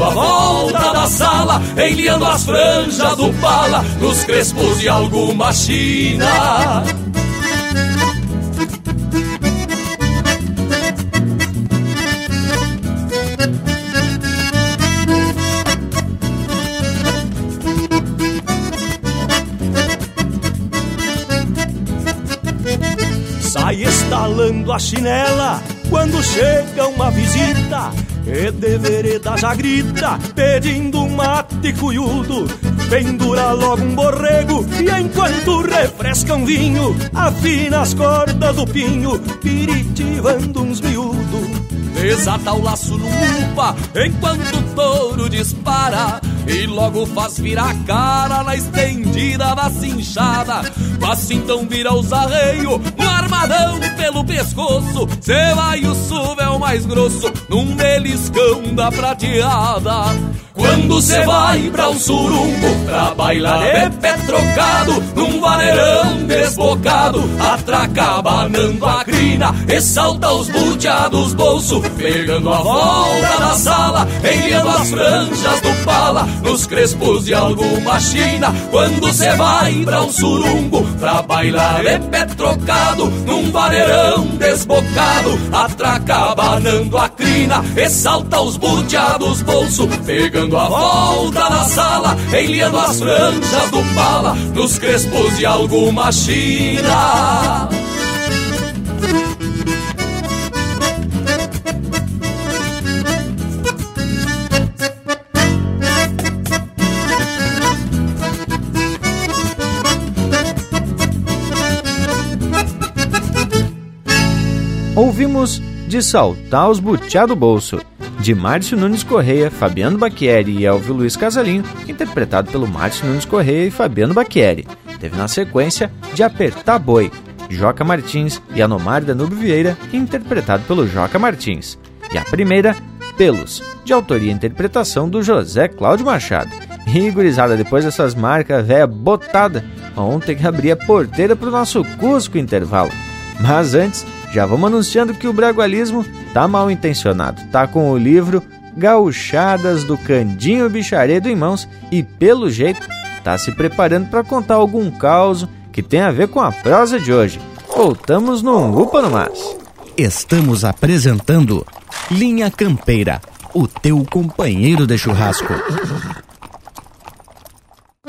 a volta da sala, enliando as franjas do pala, nos crespos de alguma china. Sai estalando a chinela quando chega uma visita E de vereda já grita pedindo um mate cuiudo. Pendura logo um borrego e enquanto refresca um vinho Afina as cordas do pinho, piritivando uns miúdos. Desata o laço no upa enquanto o touro dispara E logo faz virar a cara na estendida da cinchada. Mas então vira os arreios no armadão pelo pescoço. Cê vai o suvel mais grosso num beliscão da prateada. Quando cê vai pra um surungo Pra bailar de pé trocado Num vaneirão desbocado. Atraca banando a crina E salta os buteados bolso Pegando a volta da sala Enliando as franjas do pala Nos crespos de alguma china Quando cê vai pra um surungo Pra bailar de pé trocado Num vaneirão desbocado Atraca banando a crina E salta os buteados bolso Pegando a volta da sala, enliando as franjas do pala, nos crespos de alguma china. Ouvimos de saltar os butiá do bolso, de Márcio Nunes Correia, Fabiano Bacchieri e Elvio Luiz Casalinho, interpretado pelo Márcio Nunes Correia e Fabiano Bacchieri. Teve na sequência De Apertar Boi, Joca Martins e Anomar Danube Vieira, interpretado pelo Joca Martins. E a primeira, Pelos, de autoria e interpretação do José Cláudio Machado. Gurizada, depois dessas marcas véia botada, ontem que abrir a porteira pro nosso Cusco intervalo. Mas antes, já vamos anunciando que o bragualismo tá mal intencionado. Tá com o livro Gauchadas do Candinho Bicharedo em mãos e, pelo jeito, tá se preparando para contar algum caos que tem a ver com a prosa de hoje. Voltamos no Upa no Mas. Estamos apresentando Linha Campeira, o teu companheiro de churrasco.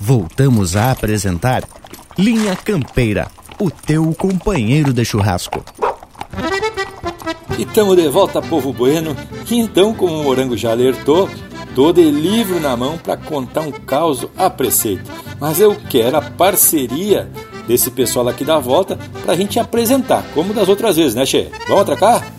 Voltamos a apresentar Linha Campeira, o teu companheiro de churrasco. E estamos de volta, povo bueno. E então, como o Morango já alertou, tô de livro na mão para contar um caos a preceito. Mas eu quero a parceria desse pessoal aqui da volta para a gente apresentar, como das outras vezes, né, Che? Vamos atracar?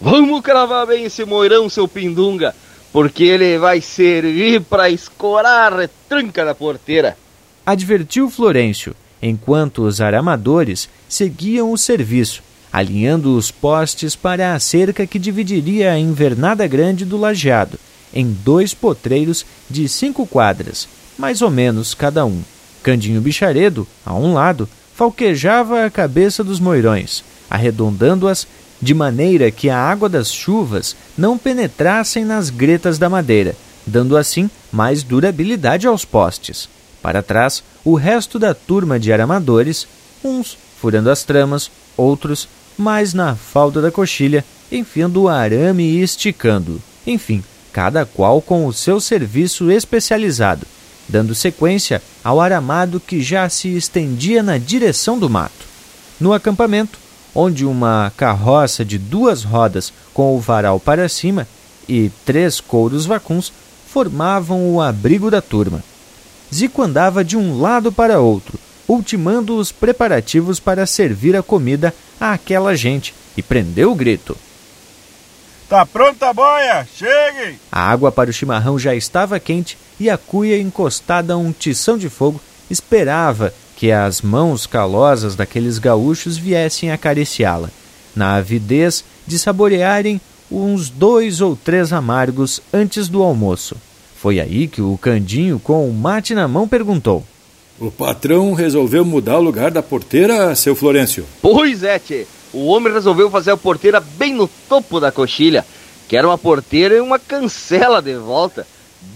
Vamos cravar bem esse moirão, seu pindunga porque ele vai servir para escorar a retranca da porteira. Advertiu Florencio, enquanto os aramadores seguiam o serviço, alinhando os postes para a cerca que dividiria a invernada grande do lajeado, em dois potreiros de cinco quadras, mais ou menos cada um. Candinho Bicharedo, a um lado, falquejava a cabeça dos moirões, arredondando-as de maneira que a água das chuvas não penetrassem nas gretas da madeira, dando assim mais durabilidade aos postes. Para trás, o resto da turma de aramadores, uns furando as tramas, outros mais na falda da coxilha, enfiando o arame e esticando. Enfim, cada qual com o seu serviço especializado, dando sequência ao aramado que já se estendia na direção do mato. No acampamento, onde uma carroça de duas rodas com o varal para cima e três couros vacuns formavam o abrigo da turma. Zico andava de um lado para outro, ultimando os preparativos para servir a comida àquela gente, e prendeu o grito. Tá pronta a boia? Cheguem! A água para o chimarrão já estava quente e a cuia encostada a um tição de fogo esperava que as mãos calosas daqueles gaúchos viessem acariciá-la, na avidez de saborearem uns dois ou três amargos antes do almoço. Foi aí que o Candinho, com o mate na mão, perguntou: O patrão resolveu mudar o lugar da porteira, seu Florencio? Pois é, tchê. O homem resolveu fazer a porteira bem no topo da coxilha. Que era uma porteira e uma cancela de volta.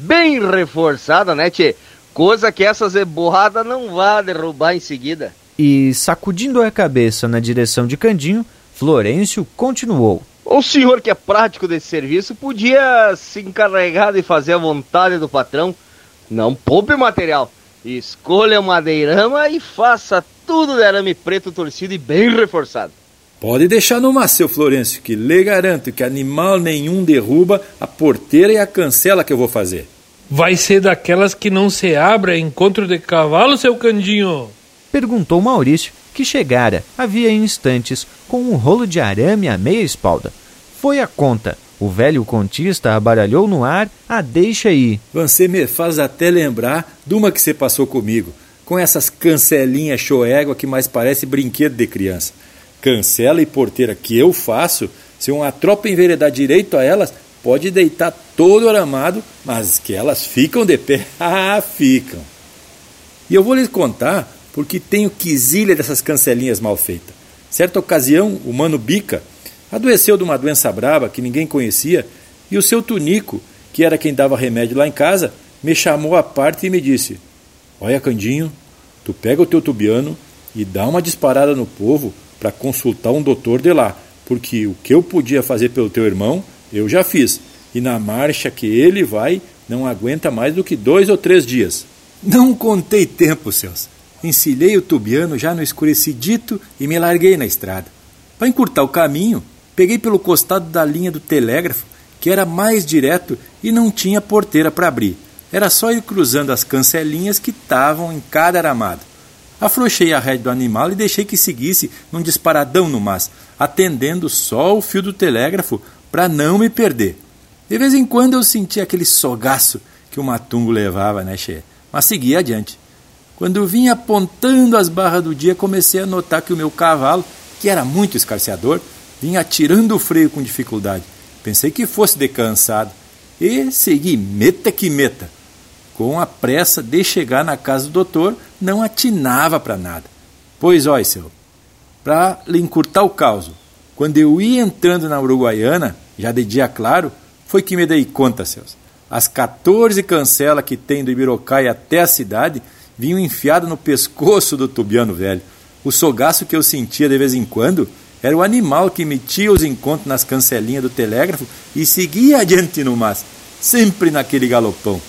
Bem reforçada, né, tchê? Coisa que essa zeborrada não vá derrubar em seguida. E sacudindo a cabeça na direção de Candinho, Florencio continuou. O senhor que é prático desse serviço podia se encarregar de fazer a vontade do patrão. Não poupe material. Escolha uma madeirama e faça tudo de arame preto torcido e bem reforçado. Pode deixar no mar, seu Florencio, que lhe garanto que animal nenhum derruba a porteira e a cancela que eu vou fazer. Vai ser daquelas que não se abra encontro de cavalo, seu Candinho? Perguntou Maurício, que chegara, havia instantes, com um rolo de arame à meia espalda. Foi a conta. O velho contista abaralhou no ar a deixa aí. Você me faz até lembrar de uma que você passou comigo, com essas cancelinhas choégua que mais parece brinquedo de criança. Cancela e porteira que eu faço, se uma tropa enveredar direito a elas, pode deitar todo aramado, mas que elas ficam de pé, ah, ficam. E eu vou lhes contar porque tenho quizilha dessas cancelinhas mal feitas. Certa ocasião, o mano Bica adoeceu de uma doença brava que ninguém conhecia e o seu Tunico, que era quem dava remédio lá em casa, me chamou à parte e me disse: Olha, Candinho, tu pega o teu tubiano e dá uma disparada no povo para consultar um doutor de lá, porque o que eu podia fazer pelo teu irmão, eu já fiz, e na marcha que ele vai, não aguenta mais do que dois ou três dias. Não contei tempo, seus. Encilhei o tubiano já no escurecidito e me larguei na estrada. Para encurtar o caminho, peguei pelo costado da linha do telégrafo, que era mais direto e não tinha porteira para abrir. Era só ir cruzando as cancelinhas que estavam em cada aramado. Afrouxei a rédea do animal e deixei que seguisse num disparadão no mas, atendendo só o fio do telégrafo para não me perder. De vez em quando eu sentia aquele sogaço que o matungo levava, né, Che? Mas seguia adiante. Quando vinha apontando as barras do dia, comecei a notar que o meu cavalo, que era muito escarceador, vinha tirando o freio com dificuldade. Pensei que fosse decansado e segui meta que meta. Com a pressa de chegar na casa do doutor, não atinava para nada. Pois, ó, seu, para lhe encurtar o caos, quando eu ia entrando na Uruguaiana, já de dia claro, foi que me dei conta, seus. As 14 cancelas que tem do Ibirocai até a cidade vinham enfiadas no pescoço do tubiano velho. O sogaço que eu sentia de vez em quando era o animal que metia os encontros nas cancelinhas do telégrafo e seguia adiante no mas, sempre naquele galopão.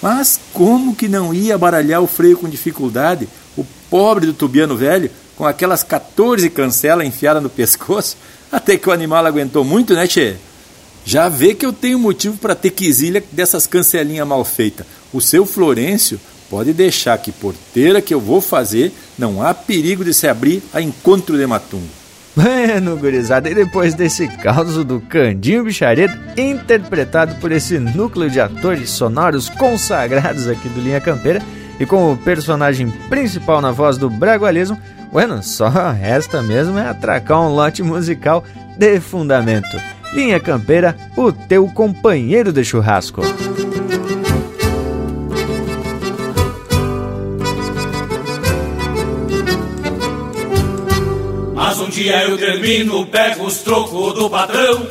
Mas como que não ia baralhar o freio com dificuldade, o pobre do tubiano velho, com aquelas 14 cancelas enfiadas no pescoço? Até que o animal aguentou muito, né, Tchê? Já vê que eu tenho motivo para ter quisilha dessas cancelinhas mal feitas. O seu Florencio pode deixar que porteira que eu vou fazer não há perigo de se abrir a encontro de matungo. Bueno, gurizada, e depois desse caos do Candinho Bicharedo, interpretado por esse núcleo de atores sonoros consagrados aqui do Linha Campeira, e com o personagem principal na voz do Bragualismo, bueno, só resta mesmo é atracar um lote musical de fundamento. Linha Campeira, o teu companheiro de churrasco. Mas um dia eu termino, pego os trocos do patrão,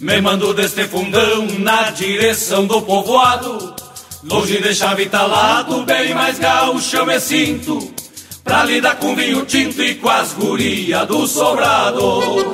me mando deste fundão na direção do povoado. Longe de chave talado, bem mais gaúcho eu me sinto, pra lidar com vinho tinto e com as guria do sobrado.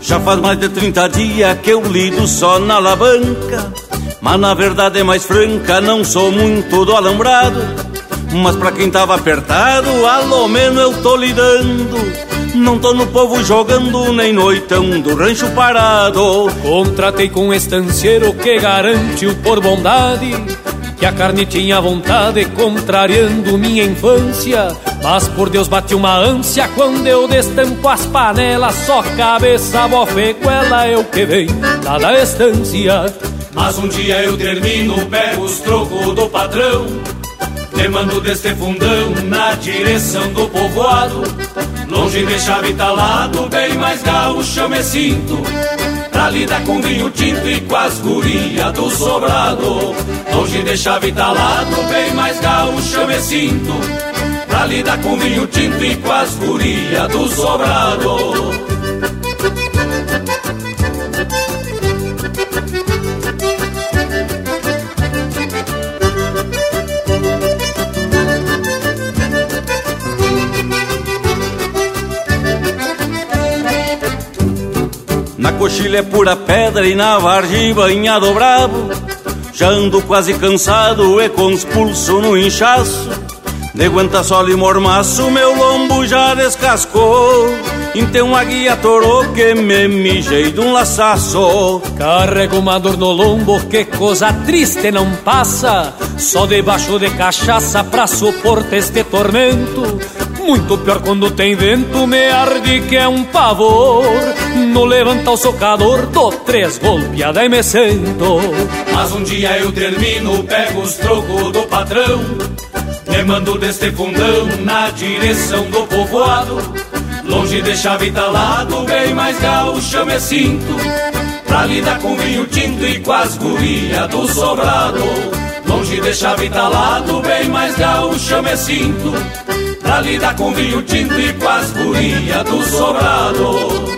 Já faz mais de 30 dias que eu lido só na alavanca Mas na verdade é mais franca, não sou muito do alambrado Mas pra quem tava apertado, alô menos eu tô lidando Não tô no povo jogando, nem noitão do rancho parado Contratei com um estanceiro que garante o por bondade que a carne tinha vontade, contrariando minha infância. Mas por Deus bate uma ânsia quando eu destampo as panelas, só cabeça, bofeguela é o que vem lá da estância. Mas um dia eu termino, pego os trocos do patrão, te mando deste fundão na direção do povoado. Longe de chave talado, bem mais gaúcho eu me sinto. Pra lidar com vinho tinto e com as guria do sobrado. Longe de chave talado, bem mais gaúcho eu me sinto. Pra lidar com vinho tinto e com as guria do sobrado Coxilha é pura pedra e na vargem banhado bravo. Já ando quase cansado e com os pulsos no inchaço. De aguenta sol e mormaço meu lombo já descascou. Então a guia torou que me mijei de um laçaço. Carrego uma dor no lombo que coisa triste não passa. Só debaixo de cachaça pra suportar este tormento. Muito pior quando tem vento, me arde que é um pavor. No levanta o socador, dou três golpeadas e me sento. Mas um dia eu termino, pego os trocos do patrão. Me mando deste fundão na direção do povoado. Longe de chave talado, bem mais gaúcho eu me sinto. Pra lidar com vinho tinto e com as guria do sobrado. Longe de chave talado, bem mais gaúcho eu me sinto Pra lidar com vinho tinto e com as gurias do sobrado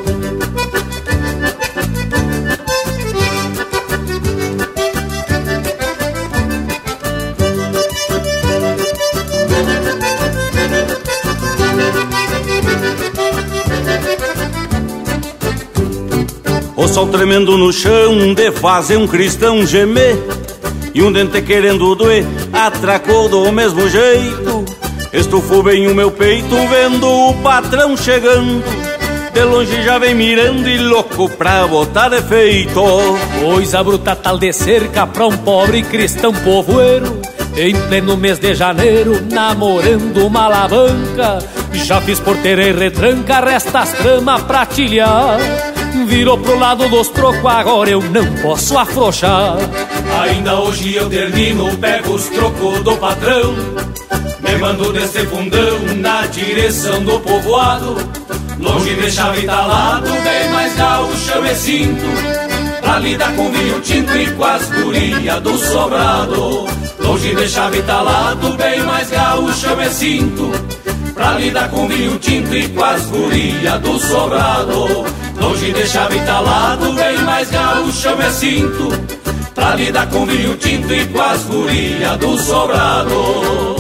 sol tremendo no chão de fazer um cristão gemer E um dente querendo doer atracou do mesmo jeito. Estufou bem o meu peito vendo o patrão chegando. De longe já vem mirando e louco pra botar defeito Coisa bruta tal de cerca pra um pobre cristão povoeiro Em pleno mês de janeiro namorando uma alavanca. Já fiz porteira e retranca, resta as tramas pra tilhar Virou pro lado dos trocos, agora eu não posso afrouxar. Ainda hoje eu termino, pego os trocos do patrão. Me mando desse fundão na direção do povoado. Longe de chave talado, bem mais gaúcho eu me sinto. Pra lidar com vinho tinto e com as gurias do sobrado. Longe de chave talado, bem mais gaúcho eu me sinto. Pra lidar com vinho tinto e com as gurias do sobrado. Longe de chave talado, bem mais gaúcho eu me sinto Pra lidar com vinho tinto e com as gurias do sobrado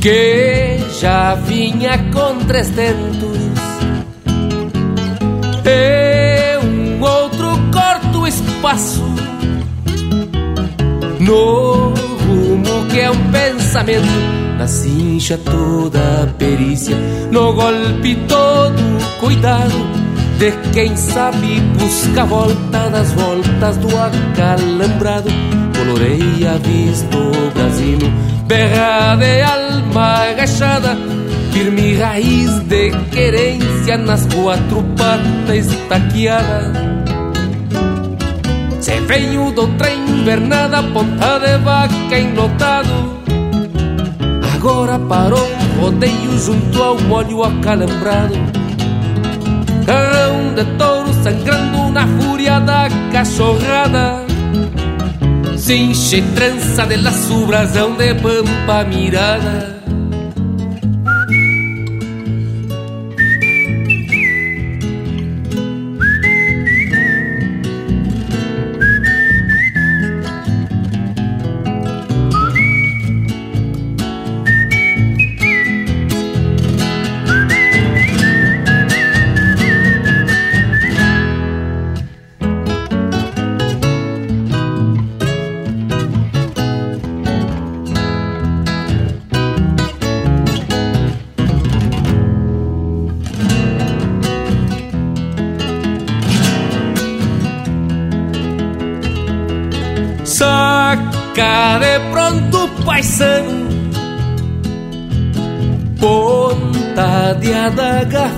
que já vinha com três tentos e um outro corto espaço no rumo que é um pensamento. Na cincha toda a perícia no golpe todo cuidado de quem sabe busca a volta das voltas do acalambrado. Coloreia visto Brasil berra de alma agachada, firme raiz de querência nas quatro patas estaqueada. Se veio do trem invernada, ponta de vaca enlotado. Agora parou rodeio junto ao molho acalambrado. Carrão de touro sangrando na fúria da cachorrada. Cinche trança de la su brasão de pampa mirada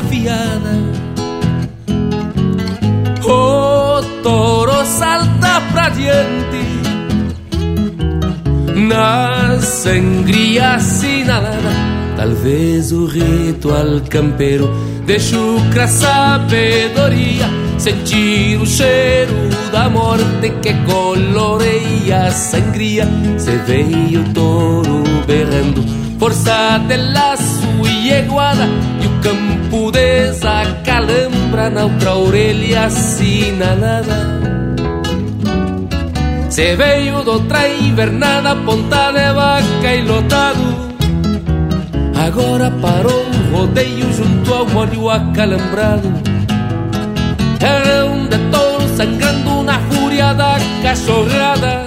afiada O toro salta pra diante. Na sangria assinalada Talvez o ritual campeiro De chucra sabedoria Sentir o cheiro da morte que coloreia a sangria. Se veio o touro berrando Força de laço e eguada O campo desacalambra Na outra orelha assinalada Se veio do outra invernada Ponta de vaca e lotado. Agora parou um rodeio junto ao molho acalambrado. Era um de touro sangrando na fúria da cachorrada.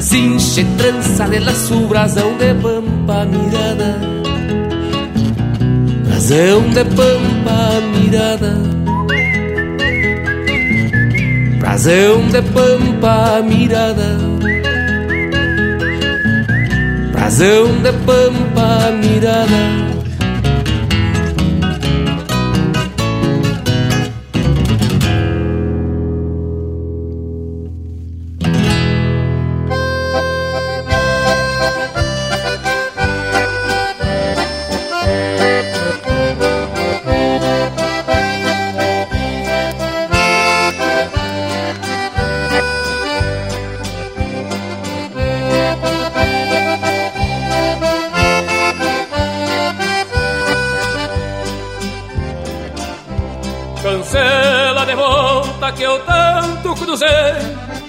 Cinche trança de laço, brasão de pampa mirada Brasão de pampa mirada. Razão de pampa mirada. Razão de pampa mirada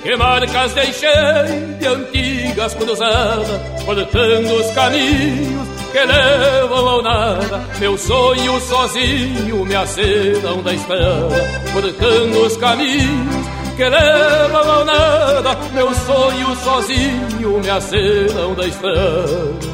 Que marcas deixei de antigas cruzadas Cortando os caminhos que levam ao nada. Meu sonho sozinho me acedam da estrada Cortando os caminhos que levam ao nada. Meu sonho sozinho me acedam da estrada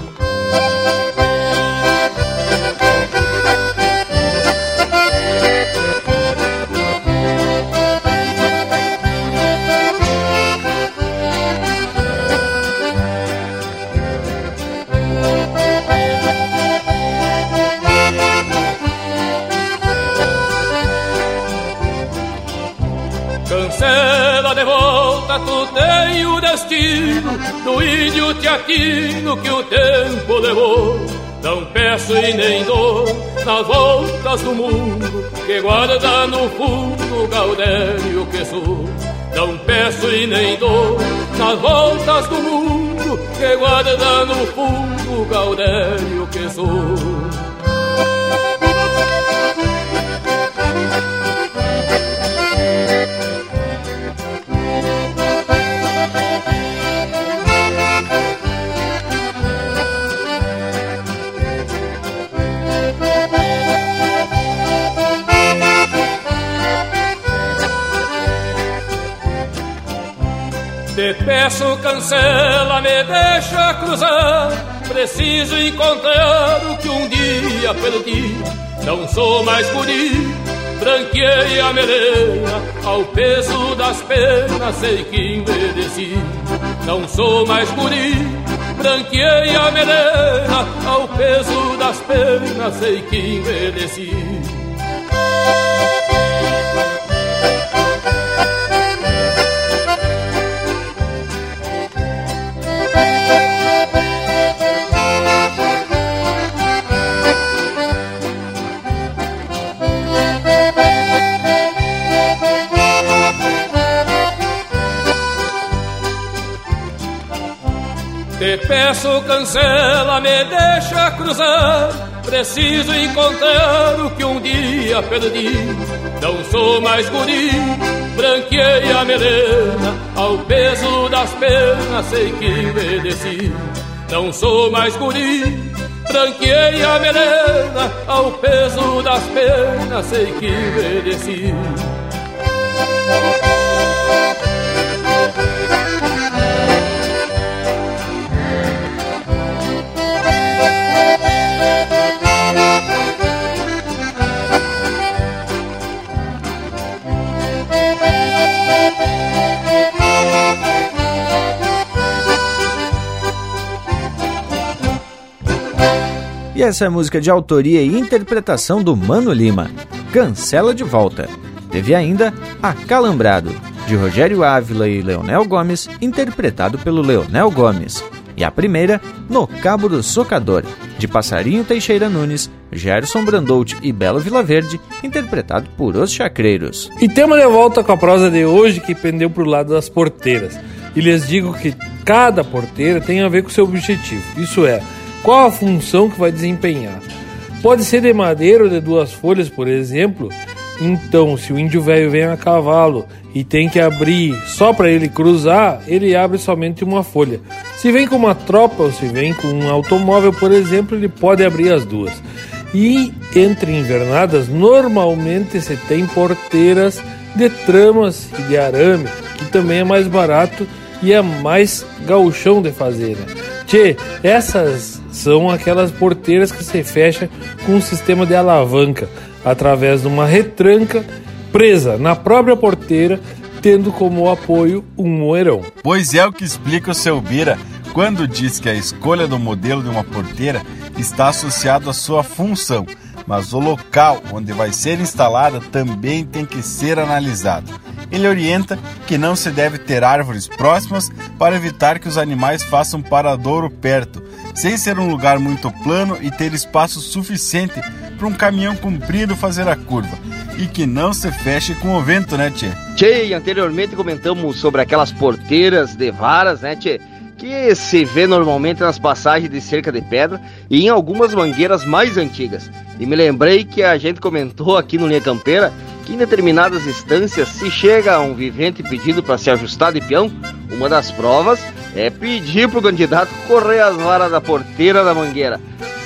tu tem o destino do índio teatino que o tempo levou. Não peço e nem dou nas voltas do mundo que guarda no fundo o Gaudério que sou. Não peço e nem dou nas voltas do mundo que guarda no fundo o Gaudério que sou. Te peço, cancela, me deixa cruzar. Preciso encontrar o que um dia perdi. Não sou mais guri, branqueei a melena. Ao peso das penas sei que envelheci. Não sou mais guri, branqueei a melena. Ao peso das penas sei que envelheci. Cancela, me deixa cruzar. Preciso encontrar o que um dia perdi. Não sou mais guri, branqueei a melena. Ao peso das penas sei que envelheci. Não sou mais guri, branqueei a melena. Ao peso das penas sei que envelheci. Essa é a música de autoria e interpretação do Mano Lima, Cancela de Volta. Teve ainda Acalambrado, de Rogério Ávila e Leonel Gomes, interpretado pelo Leonel Gomes. E a primeira, No Cabo do Socador, de Passarinho Teixeira Nunes, Gerson Brandout e Belo Vilaverde, interpretado por Os Chacreiros. E temos de volta com a prosa de hoje que pendeu para o lado das porteiras. E lhes digo que cada porteira tem a ver com seu objetivo. Isso é, qual a função que vai desempenhar? Pode ser de madeira ou de duas folhas, por exemplo. Então, se o índio velho vem a cavalo e tem que abrir só para ele cruzar, ele abre somente uma folha. Se vem com uma tropa ou se vem com um automóvel, por exemplo, ele pode abrir as duas. E entre invernadas, normalmente se tem porteiras de tramas e de arame, que também é mais barato e é mais gauchão de fazer. Né? Tchê, essas são aquelas porteiras que se fecha com um sistema de alavanca através de uma retranca presa na própria porteira tendo como apoio um moerão. Pois é o que explica o seu Bira quando diz que a escolha do modelo de uma porteira está associado à sua função, mas o local onde vai ser instalada também tem que ser analisado. Ele orienta que não se deve ter árvores próximas para evitar que os animais façam paradouro perto, sem ser um lugar muito plano e ter espaço suficiente para um caminhão comprido fazer a curva. E que não se feche com o vento, né, Tchê? Tchê, anteriormente comentamos sobre aquelas porteiras de varas, né, Tchê? que se vê normalmente nas passagens de cerca de pedra e em algumas mangueiras mais antigas. E me lembrei que a gente comentou aqui no Linha Campeira que em determinadas instâncias, se chega a um vivente pedindo para se ajustar de peão, uma das provas é pedir para o candidato correr as varas da porteira da mangueira.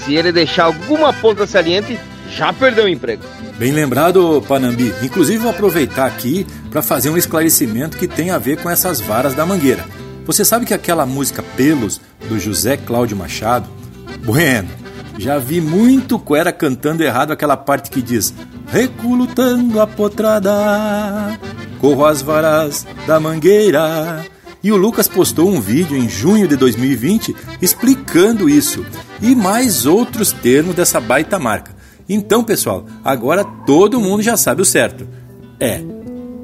Se ele deixar alguma ponta saliente, já perdeu o emprego. Bem lembrado, Panambi. Inclusive, vou aproveitar aqui para fazer um esclarecimento que tem a ver com essas varas da mangueira. Você sabe que aquela música Pelos, do José Cláudio Machado? Bueno, já vi muito Cuera cantando errado aquela parte que diz Reculutando a potrada, corro as varas da mangueira. E o Lucas postou um vídeo em junho de 2020 explicando isso e mais outros termos dessa baita marca. Então, pessoal, agora todo mundo já sabe o certo. É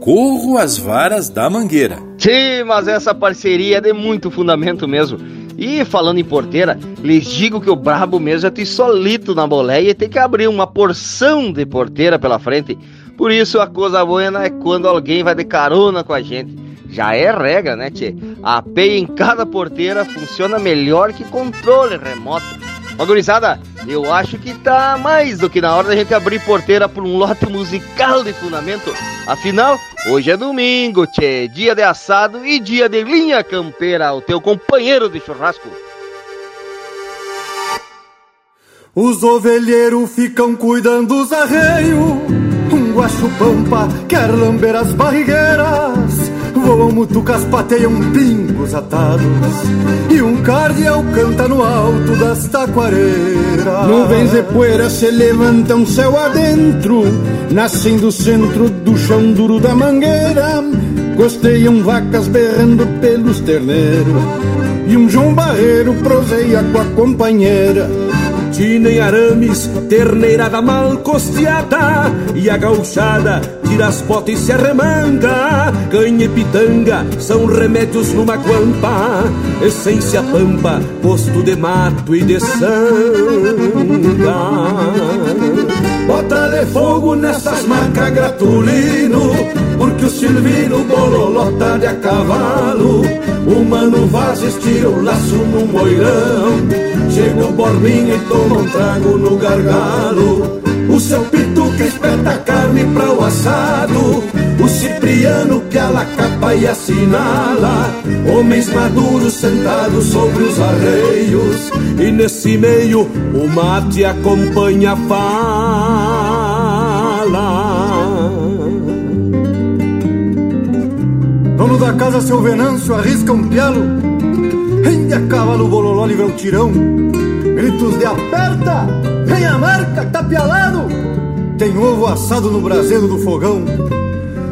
Corro as varas da mangueira. Sim, mas essa parceria é de muito fundamento mesmo. E falando em porteira, lhes digo que o brabo mesmo é tu solito na boleia e tem que abrir uma porção de porteira pela frente. Por isso a coisa boa é quando alguém vai de carona com a gente. Já é regra, né, tchê? A API em cada porteira funciona melhor que controle remoto. Gurizada, eu acho que tá mais do que na hora da gente abrir porteira para um lote musical de fundamento. Afinal, hoje é domingo, tchê, dia de assado e dia de linha campeira, o teu companheiro de churrasco. Os ovelheiros ficam cuidando dos arreios, um guacho pampa quer lamber as barrigueiras. Voam mutucas, pateiam pingos atados E um cardeal canta no alto das taquareiras Nuvens de poeira se levantam céu adentro Nascem do centro do chão duro da mangueira. Costeiam vacas berrando pelos terneiros E um João Barreiro proseia com a companheira Tina em arames, terneirada mal costeada E a gauchada tira as botas e se arremanga. Canha e pitanga são remédios numa guampa Essência pampa, posto de mato e de sanga Bota de fogo nessas marcas gratulino Porque o Silvino bololota de a cavalo. O mano Vaz estira o laço num moirão Chega o Borbinha e toma um trago no gargalo O seu pitu que espeta carne pra o assado. O Cipriano que a capa e assinala. Homens maduros sentados sobre os arreios. E nesse meio o mate acompanha a fala. Dono da casa, seu Venâncio, arrisca um pialo. Rende a cavalo, bololó, livra o tirão. Gritos de aperta, vem a marca, tapialado Tem ovo assado no braseiro do fogão.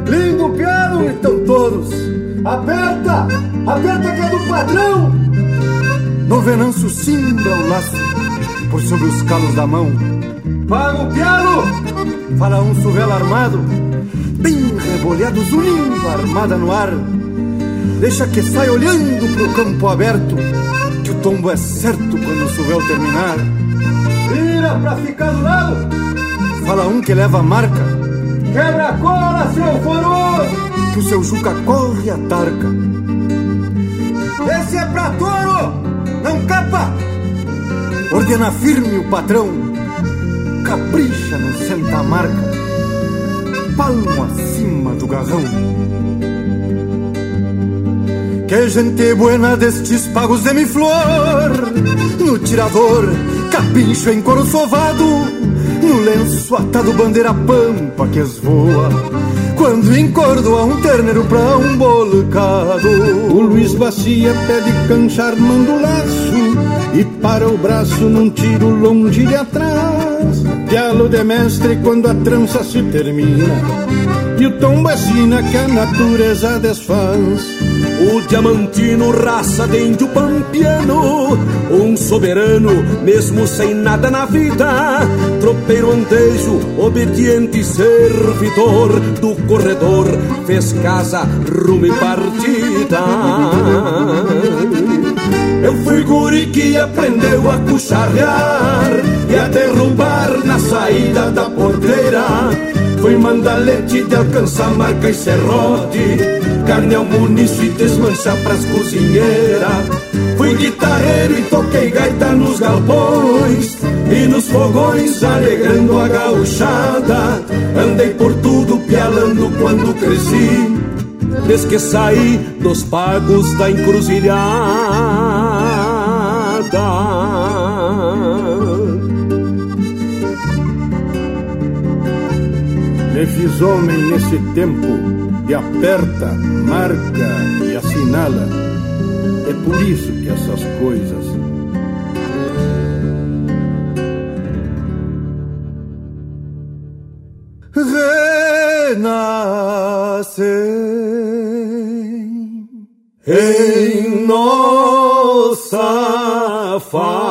Lindo piano, então todos. Aperta, aperta que é do padrão. No venanço cimbra o laço Por sobre os calos da mão. Paga o piano, fala um suvelo armado. Bem rebolhados, unindo armada no ar. Deixa que saia olhando pro campo aberto Que o tombo é certo quando o suvel terminar Vira pra ficar do lado. Fala um que leva a marca. Quebra a cola, seu foroso Que o seu Juca corre a tarca. Esse é pra touro, não capa. Ordena firme o patrão. Capricha no senta marca. Palmo acima do garrão que gente buena destes pagos de mi flor. No tirador, capincho em couro sovado No lenço atado bandeira pampa que esvoa. Quando encordo a um terneiro pra um bolcado O Luiz Bacia pede cancha armando laço E para o braço num tiro longe de atrás. Dialo de mestre quando a trança se termina E o tom vacina que a natureza desfaz. O diamantino, raça de índio pampiano, um soberano, mesmo sem nada na vida. Tropeiro andejo, obediente servidor do corredor, fez casa, rumo e partida. Eu fui guri que aprendeu a cucharrear e a derrubar na saída da porteira. Fui mandalete de alcançar marca e serrote carne ao munício e desmanchar pras cozinheiras. Fui guitarreiro e toquei gaita nos galpões e nos fogões, alegrando a gauchada. Andei por tudo pialando quando cresci, desde que saí dos pagos da encruzilhada. Me fiz homem nesse tempo e aperta, marca e assinala. É por isso que essas coisas renascem em nossa face.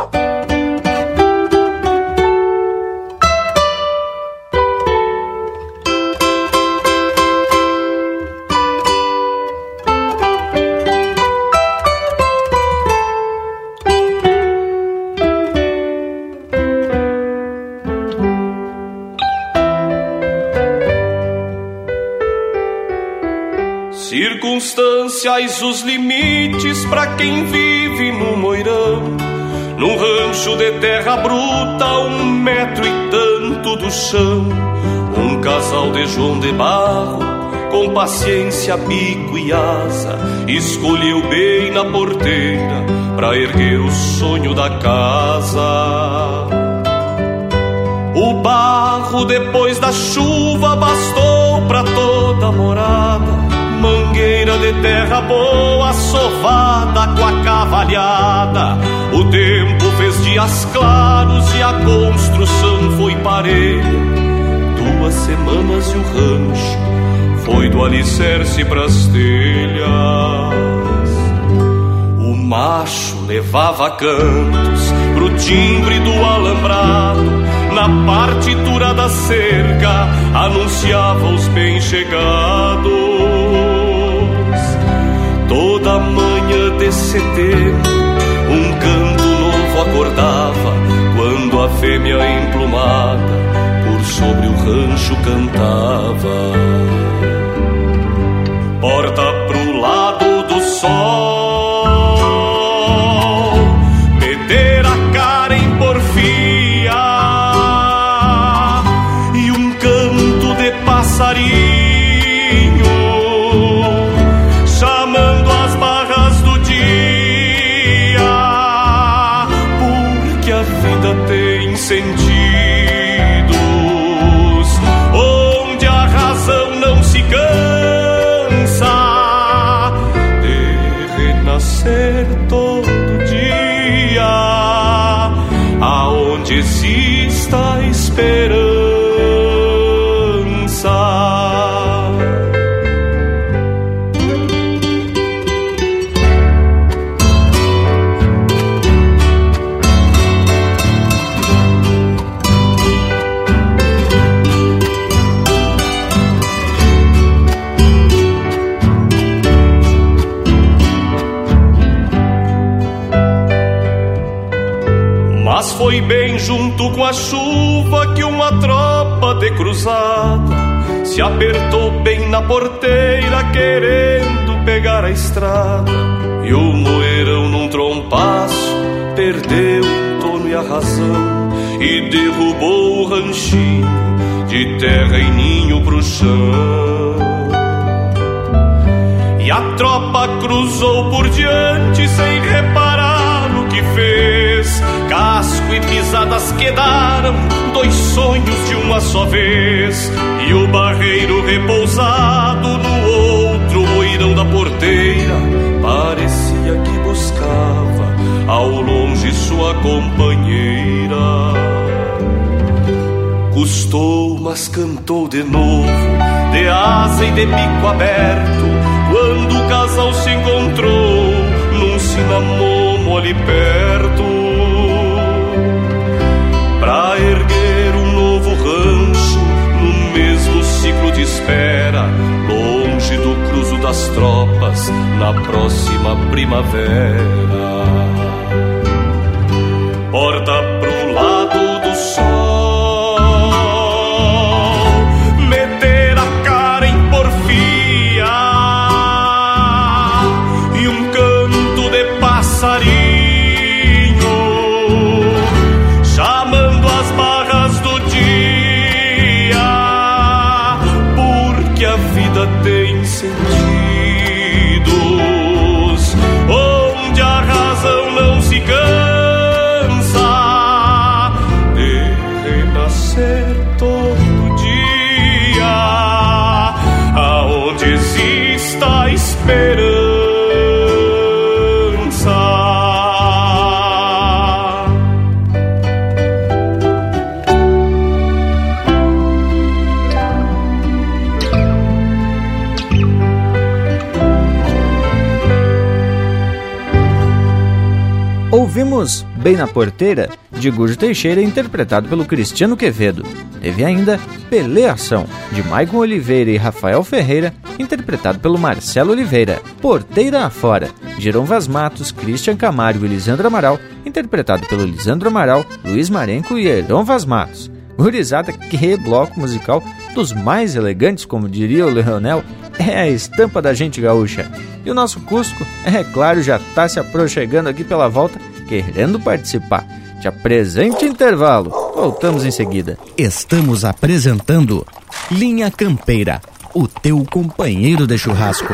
Os limites para quem vive no moirão. Num rancho de terra bruta, um metro e tanto do chão. Um casal de João de Barro, com paciência, bico e asa, escolheu bem na porteira para erguer o sonho da casa. O barro depois da chuva bastou para toda morada mangueira de terra boa, sovada com a cavalhada. O tempo fez dias claros e a construção foi parelha. Duas semanas e o rancho foi do alicerce pras telhas. O macho levava cantos pro timbre do alambrado. Na partitura da cerca anunciava os bem-chegados. De setembro, um canto novo acordava quando a fêmea emplumada por sobre o rancho cantava. Junto com a chuva que uma tropa de cruzada se apertou bem na porteira querendo pegar a estrada e o moeirão num trompaço perdeu o tono e a razão e derrubou o ranchinho de terra e ninho pro chão. E a tropa cruzou por diante sem reparar no que fez Casco e pisadas quedaram, dois sonhos de uma só vez. E o barreiro repousado no outro moirão da porteira, parecia que buscava ao longe sua companheira. Custou, mas cantou de novo, de asa e de bico aberto, quando o casal se encontrou num cinamomo ali perto longe do cruzo das tropas na próxima primavera. Porta Ouvimos Bem na Porteira, de Gujo Teixeira, interpretado pelo Cristiano Quevedo. Teve ainda Peleação, de Maicon Oliveira e Rafael Ferreira, interpretado pelo Marcelo Oliveira. Porteira Afora, de Jerome Vaz Matos, Christian Camargo e Lisandro Amaral, interpretado pelo Lisandro Amaral, Luiz Marenco e Heron Vaz Matos. Gurizada, que bloco musical dos mais elegantes, como diria o Leonel, é a estampa da gente gaúcha. E o nosso Cusco, é claro, já está se aproximando aqui pela volta, querendo participar. Te apresente intervalo. Voltamos em seguida. Estamos apresentando Linha Campeira, o teu companheiro de churrasco.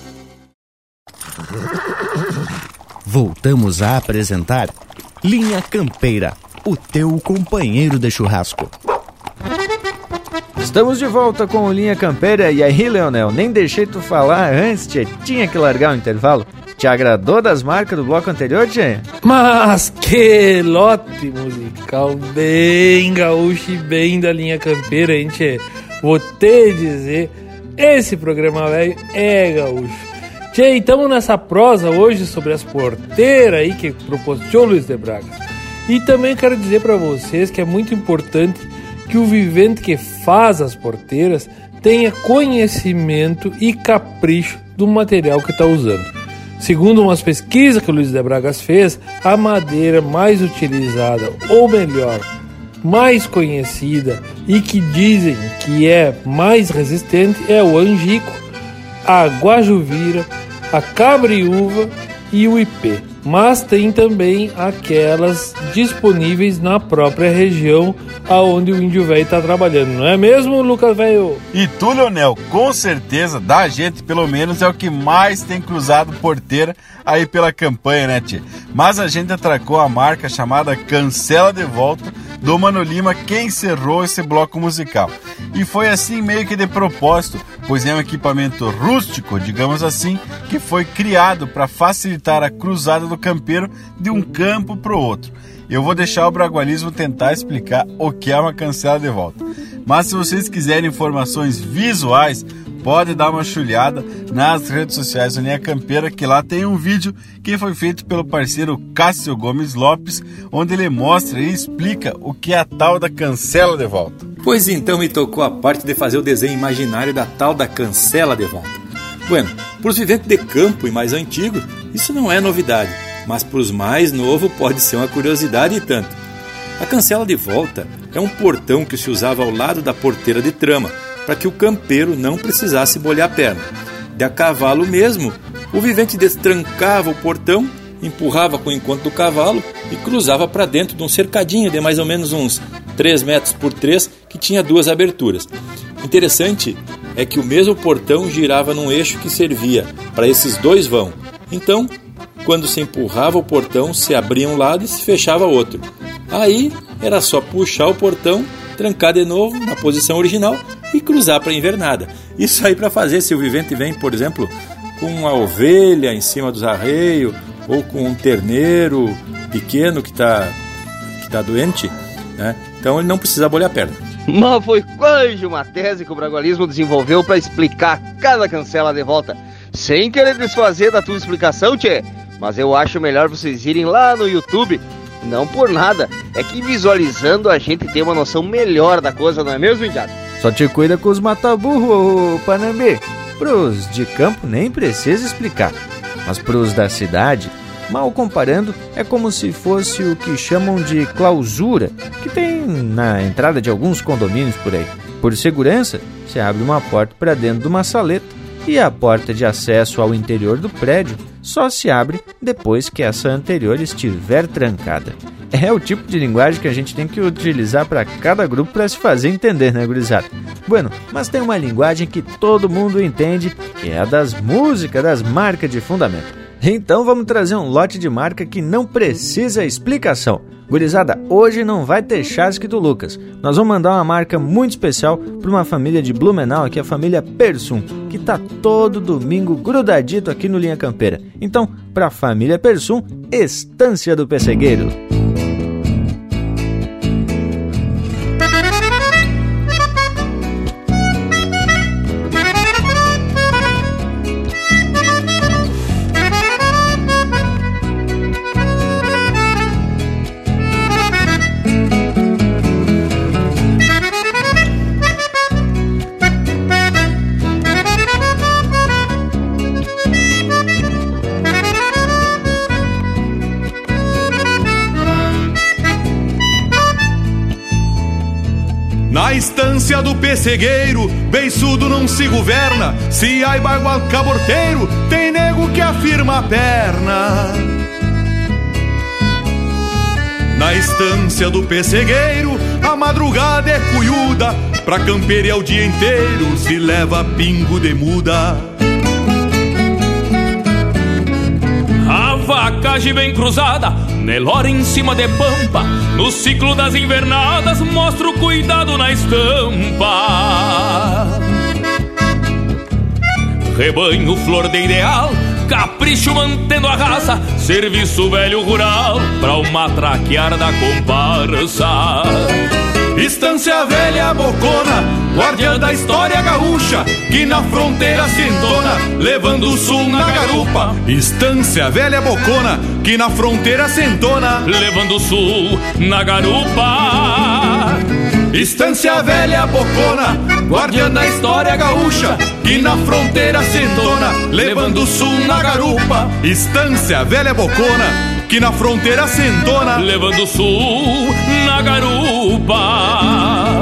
Voltamos a apresentar Linha Campeira, o teu companheiro de churrasco. Estamos de volta com o Linha Campeira e aí, Leonel, nem deixei tu falar antes, tchê. tinha que largar o intervalo. Te agradou das marcas do bloco anterior, tchê? Mas que lote musical bem gaúcho e bem da Linha Campeira, hein, tchê? Vou te dizer, esse programa velho é gaúcho. Tchê, estamos nessa prosa hoje sobre as porteiras aí que proporcionou Luiz de Braga. E também quero dizer para vocês que é muito importante que o vivente que faz as porteiras tenha conhecimento e capricho do material que está usando. Segundo umas pesquisas que o Luiz de Bragas fez, a madeira mais utilizada, ou melhor, mais conhecida e que dizem que é mais resistente é o angico, a guajuvira, a cabriúva e o IP. Mas tem também aquelas disponíveis na própria região aonde o índio velho está trabalhando, não é mesmo, Lucas velho? E tu, Leonel, com certeza, da gente pelo menos é o que mais tem cruzado porteira aí pela campanha, né, tia? Mas a gente atracou a marca chamada Cancela de Volta do Mano Lima que encerrou esse bloco musical. E foi assim meio que de propósito, pois é um equipamento rústico, digamos assim, que foi criado para facilitar a cruzada do campeiro de um campo para o outro. Eu vou deixar o Bragualismo tentar explicar o que é uma cancela de volta. Mas se vocês quiserem informações visuais, pode dar uma chulhada nas redes sociais do Linha Campeira, que lá tem um vídeo que foi feito pelo parceiro Cássio Gomes Lopes, onde ele mostra e explica o que é a tal da cancela de volta. Pois então me tocou a parte de fazer o desenho imaginário da tal da cancela de volta. Bueno, para os viventes de campo e mais antigos, isso não é novidade, mas para os mais novos pode ser uma curiosidade e tanto. A cancela de volta é um portão que se usava ao lado da porteira de trama, para que o campeiro não precisasse molhar a perna. De a cavalo mesmo, o vivente destrancava o portão, empurrava com o encontro do cavalo e cruzava para dentro de um cercadinho de mais ou menos uns 3 metros por 3 que tinha duas aberturas. Interessante é que o mesmo portão girava num eixo que servia para esses dois vão. Então, quando se empurrava o portão, se abria um lado e se fechava outro. Aí era só puxar o portão, trancar de novo na posição original e cruzar para a invernada. Isso aí para fazer se o vivente vem, por exemplo, com uma ovelha em cima dos arreios ou com um terneiro pequeno que está que tá doente, né? então ele não precisa bolhar a perna. Mas foi quase uma tese que o Bragualismo desenvolveu para explicar cada cancela de volta. Sem querer desfazer da tua explicação, Tchê. Mas eu acho melhor vocês irem lá no YouTube. Não por nada, é que visualizando a gente tem uma noção melhor da coisa, não é mesmo, Indiado? Só te cuida com os mataburro, Panambi. Pros de campo nem precisa explicar. Mas pros da cidade, mal comparando, é como se fosse o que chamam de clausura, que tem na entrada de alguns condomínios por aí. Por segurança, se abre uma porta para dentro de uma saleta e a porta de acesso ao interior do prédio só se abre depois que essa anterior estiver trancada. É o tipo de linguagem que a gente tem que utilizar para cada grupo para se fazer entender, né, gurizada? Bueno, mas tem uma linguagem que todo mundo entende, que é a das músicas, das marcas de fundamento. Então vamos trazer um lote de marca que não precisa explicação. Gurizada, hoje não vai ter chasque do Lucas. Nós vamos mandar uma marca muito especial para uma família de Blumenau, que é a família Persum, que tá todo domingo grudadito aqui no Linha Campeira. Então, para a família Persum, Estância do Pessegueiro. Pessegueiro, beiçudo não se governa. Se ai bagual caborteiro, tem nego que afirma a perna. Na estância do pessegueiro, a madrugada é cuiuda, pra campear o dia inteiro se leva pingo de muda. A vacagem bem cruzada, Nelora em cima de pampa, no ciclo das invernadas mostra o cuidado na estampa. Rebanho flor de ideal, capricho mantendo a raça, serviço velho rural pra uma traquear da comparsa. Estância velha bocona, guardiã da história gaúcha, que na fronteira se entona, levando o sul na garupa. Estância velha bocona, que na fronteira se entona, levando o sul na garupa. Estância velha bocona, guardiã da história gaúcha, que na fronteira se entona, levando o sul na garupa. Estância velha bocona, que na fronteira se entona, levando o sul na garupa.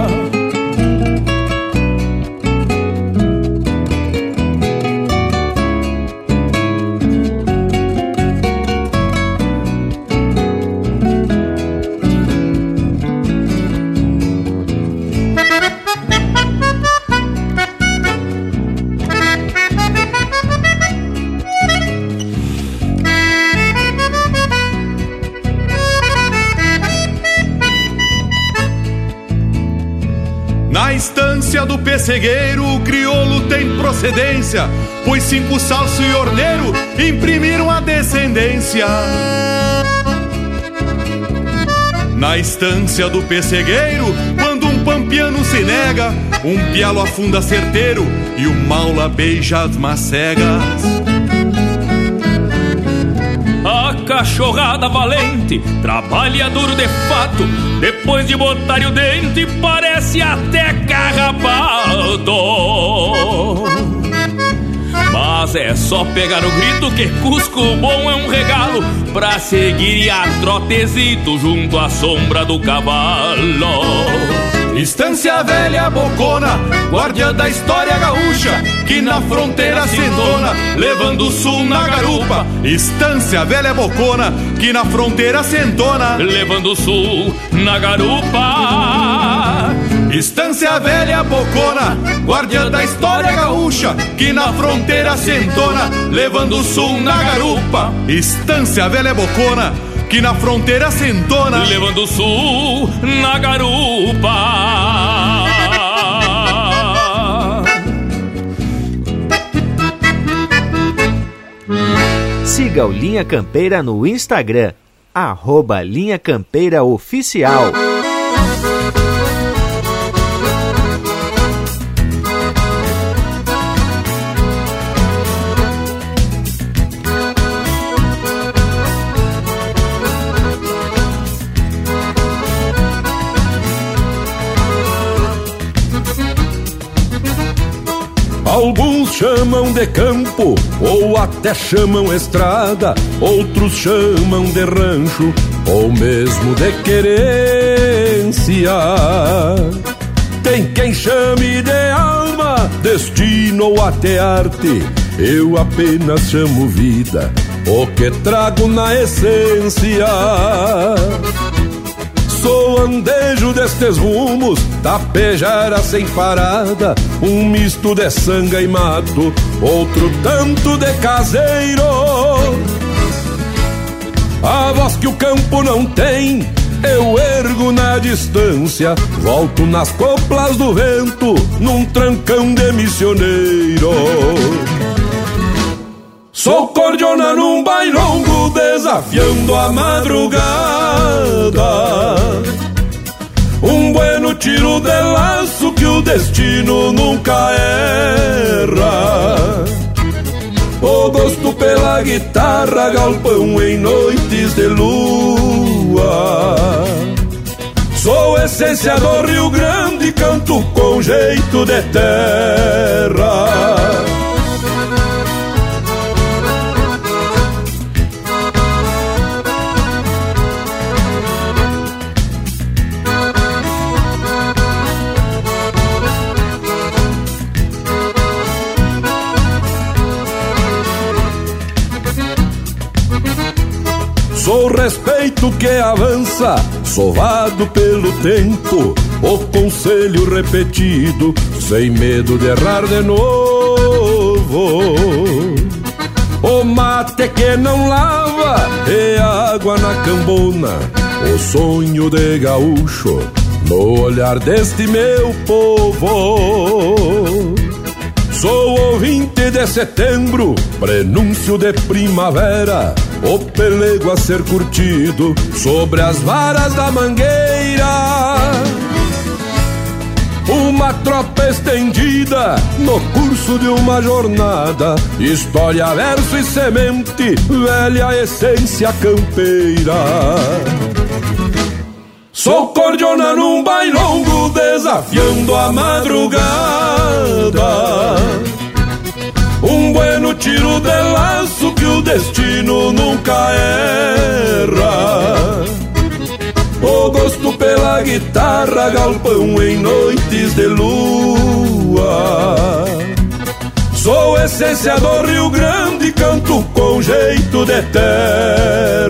Pessegueiro, o crioulo tem procedência, pois cinco salso e orneiro imprimiram a descendência. Na estância do pessegueiro, quando um pampiano se nega, um pialo afunda certeiro e o maula beija as macegas. A cachorrada valente trabalha duro de fato, depois de botar o dente, parece até carrapato. Mas é só pegar o grito que Cusco bom é um regalo pra seguir a trotezito junto à sombra do cavalo. Estância velha bocona, guardiã da história gaúcha, que na fronteira se entona, levando o sul na garupa. Estância velha bocona, que na fronteira se entona, levando o sul na garupa. Estância velha bocona, guardiã da história gaúcha, que na fronteira se entona, levando o sul na garupa. Estância velha bocona, que na fronteira se entona, levando o sul na garupa. Siga o Linha Campeira no Instagram, arroba Linha Campeira Oficial. Chamam de campo ou até chamam estrada, outros chamam de rancho ou mesmo de querência. Tem quem chame de alma, destino ou até arte, eu apenas chamo vida, o que trago na essência. Sou andejo destes rumos, tapejara sem parada, um misto de sanga e mato, outro tanto de caseiro. A voz que o campo não tem, eu ergo na distância, volto nas coplas do vento, num trancão de missioneiro. Sou cordiona num bailongo, desafiando a madrugada. Um bueno tiro de laço que o destino nunca erra. O gosto pela guitarra, galpão em noites de lua. Sou essência do Rio Grande, canto com jeito de terra. Sou respeito que avança, sovado pelo tempo, o conselho repetido, sem medo de errar de novo. O mate que não lava e água na cambona, o sonho de gaúcho no olhar deste meu povo. Sou o 20 de setembro, prenúncio de primavera, o pelego a ser curtido sobre as varas da mangueira. Uma tropa estendida no curso de uma jornada, história, verso e semente, velha essência campeira. Sou cordiona num bailongo, desafiando a madrugada. Um bueno tiro de laço que o destino nunca erra. O gosto pela guitarra, galpão em noites de lua. Sou essência do Rio Grande, canto com jeito de terra.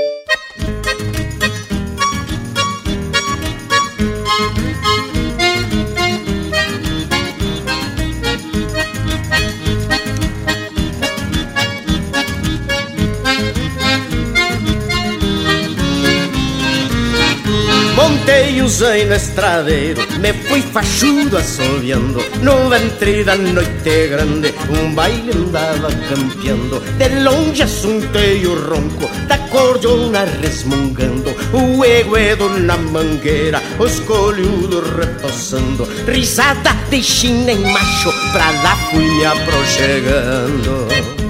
Montei zaino no estradeiro, me fui fachudo assoviando No ventre da noite grande, um baile andava campeando. De longe assuntei o ronco da cordiona resmungando. O eguedo na mangueira, os colhudos repousando Risada de china em macho, pra lá fui me aproxegando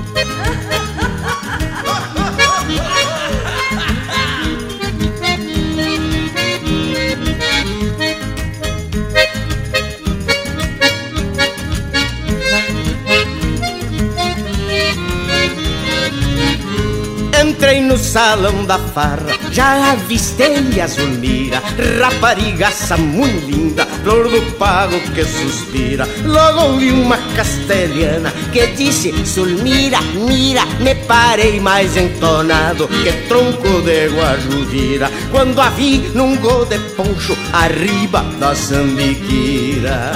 salão da farra, já avistei a Zulmira, raparigaça muito linda, flor do pago que suspira. Logo vi uma castelhana que disse: Zulmira, mira, me parei mais entonado que tronco de guajuvira. Quando a vi num gol de poncho, arriba da sambiquira.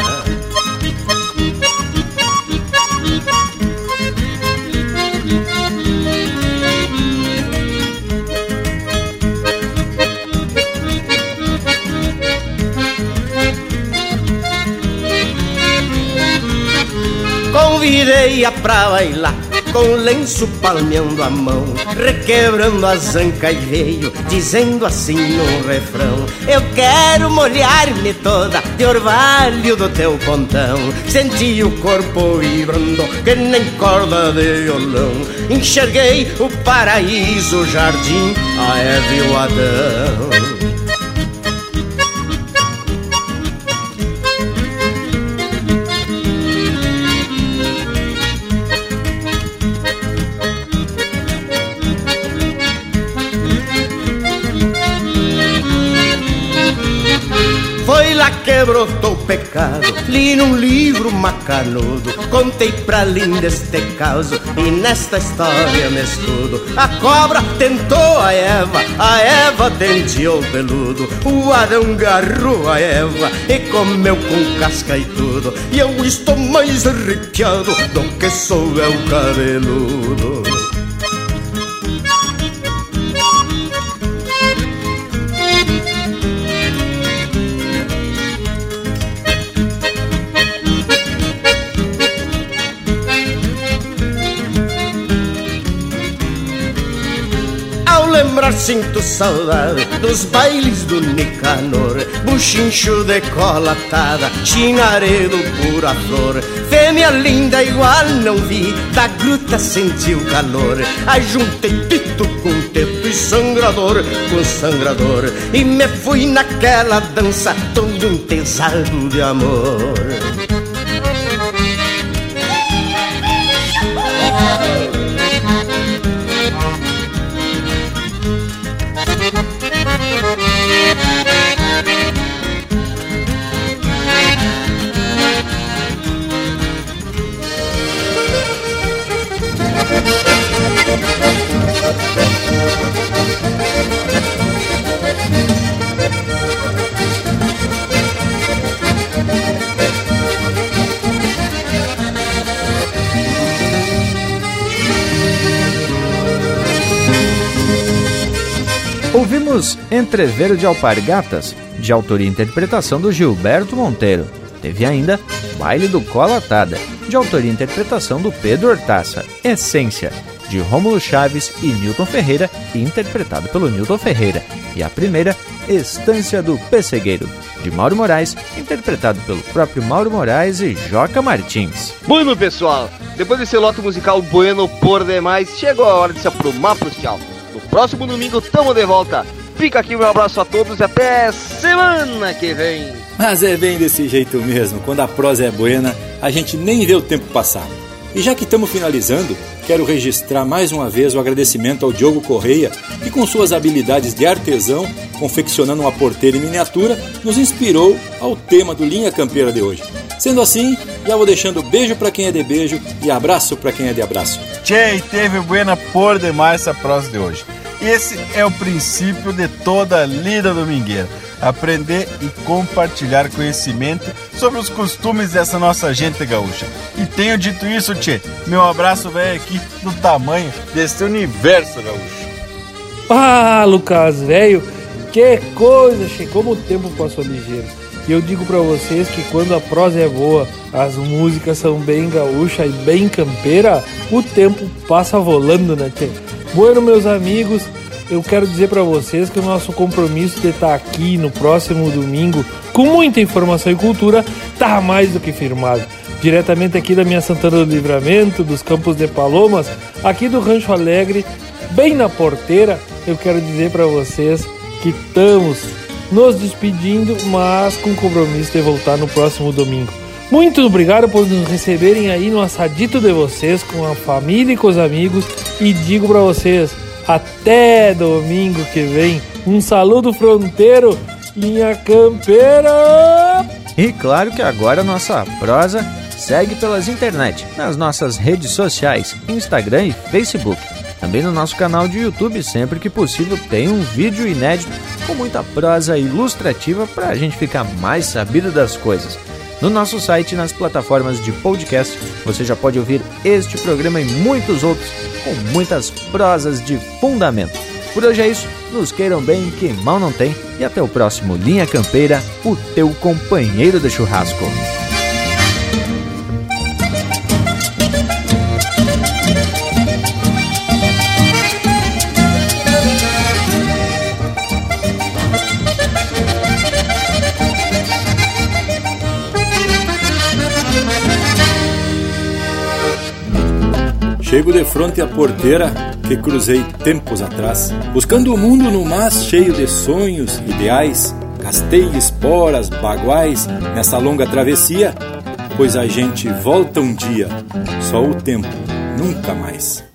Convidei-a pra bailar com lenço palmeando a mão, requebrando a zanca e veio, dizendo assim no refrão: Eu quero molhar-me toda de orvalho do teu pontão. Senti o corpo vibrando, que nem corda de violão. Enxerguei o paraíso, o jardim, a Eva e o Adão. Li num livro macanudo, contei pra linda este caso, e nesta história me escudo. A cobra tentou a Eva, a Eva tenteou o peludo, o Adão garrou a Eva e comeu com casca e tudo, e eu estou mais arrepiado do que sou eu cabeludo. Lembrar sinto saudade dos bailes do Nicanor. Buchincho de cola atada, chinaredo pura flor. Fêmea linda igual não vi, da gruta senti o calor Ajuntei tito com teto e sangrador com sangrador. E me fui naquela dança todo um pesado de amor Entreveiro de Alpargatas, de autoria e interpretação do Gilberto Monteiro. Teve ainda Baile do Colatada, de autoria e interpretação do Pedro Hortaça. Essência, de Rômulo Chaves e Newton Ferreira, interpretado pelo Newton Ferreira. E a primeira, Estância do Pessegueiro, de Mauro Moraes, interpretado pelo próprio Mauro Moraes e Joca Martins. Bueno, pessoal, depois desse lote musical bueno por demais, chegou a hora de se aprumar pro tchau. No próximo domingo tamo de volta. Fica aqui meu abraço a todos e até semana que vem. Mas é bem desse jeito mesmo. Quando a prosa é buena, a gente nem vê o tempo passar. E já que estamos finalizando, quero registrar mais uma vez o agradecimento ao Diogo Correia, que com suas habilidades de artesão, confeccionando uma porteira em miniatura, nos inspirou ao tema do Linha Campeira de hoje. Sendo assim, já vou deixando beijo para quem é de beijo e abraço para quem é de abraço. Tchê, teve buena por demais essa prosa de hoje. Esse é o princípio de toda a lida domingueira. Aprender e compartilhar conhecimento sobre os costumes dessa nossa gente gaúcha. E tenho dito isso, Tchê, meu abraço velho aqui do tamanho desse universo gaúcho. Ah, Lucas, velho, que coisa, che, como o tempo passou ligeiro. E eu digo para vocês que quando a prosa é boa, as músicas são bem gaúcha e bem campeira, o tempo passa volando, né, tchê? Bueno, meus amigos, eu quero dizer para vocês que o nosso compromisso de estar aqui no próximo domingo com muita informação e cultura tá mais do que firmado. Diretamente aqui da minha Santana do Livramento, dos Campos de Palomas, aqui do Rancho Alegre, bem na porteira, eu quero dizer para vocês que estamos nos despedindo, mas com compromisso de voltar no próximo domingo. Muito obrigado por nos receberem aí no assadito de vocês com a família e com os amigos e digo para vocês, até domingo que vem. Um saludo fronteiro, linha campeira. E claro que agora a nossa prosa segue pelas internet, nas nossas redes sociais, Instagram e Facebook. Também no nosso canal de YouTube, sempre que possível, tem um vídeo inédito com muita prosa ilustrativa para a gente ficar mais sabido das coisas. No nosso site e nas plataformas de podcast, você já pode ouvir este programa e muitos outros com muitas prosas de fundamento. Por hoje é isso, nos queiram bem, que mal não tem, e até o próximo Linha Campeira, o teu companheiro de churrasco. Chego de fronte à porteira que cruzei tempos atrás, buscando o mundo no mas cheio de sonhos, ideais. Gastei esporas, baguais nessa longa travessia, pois a gente volta um dia, só o tempo, nunca mais.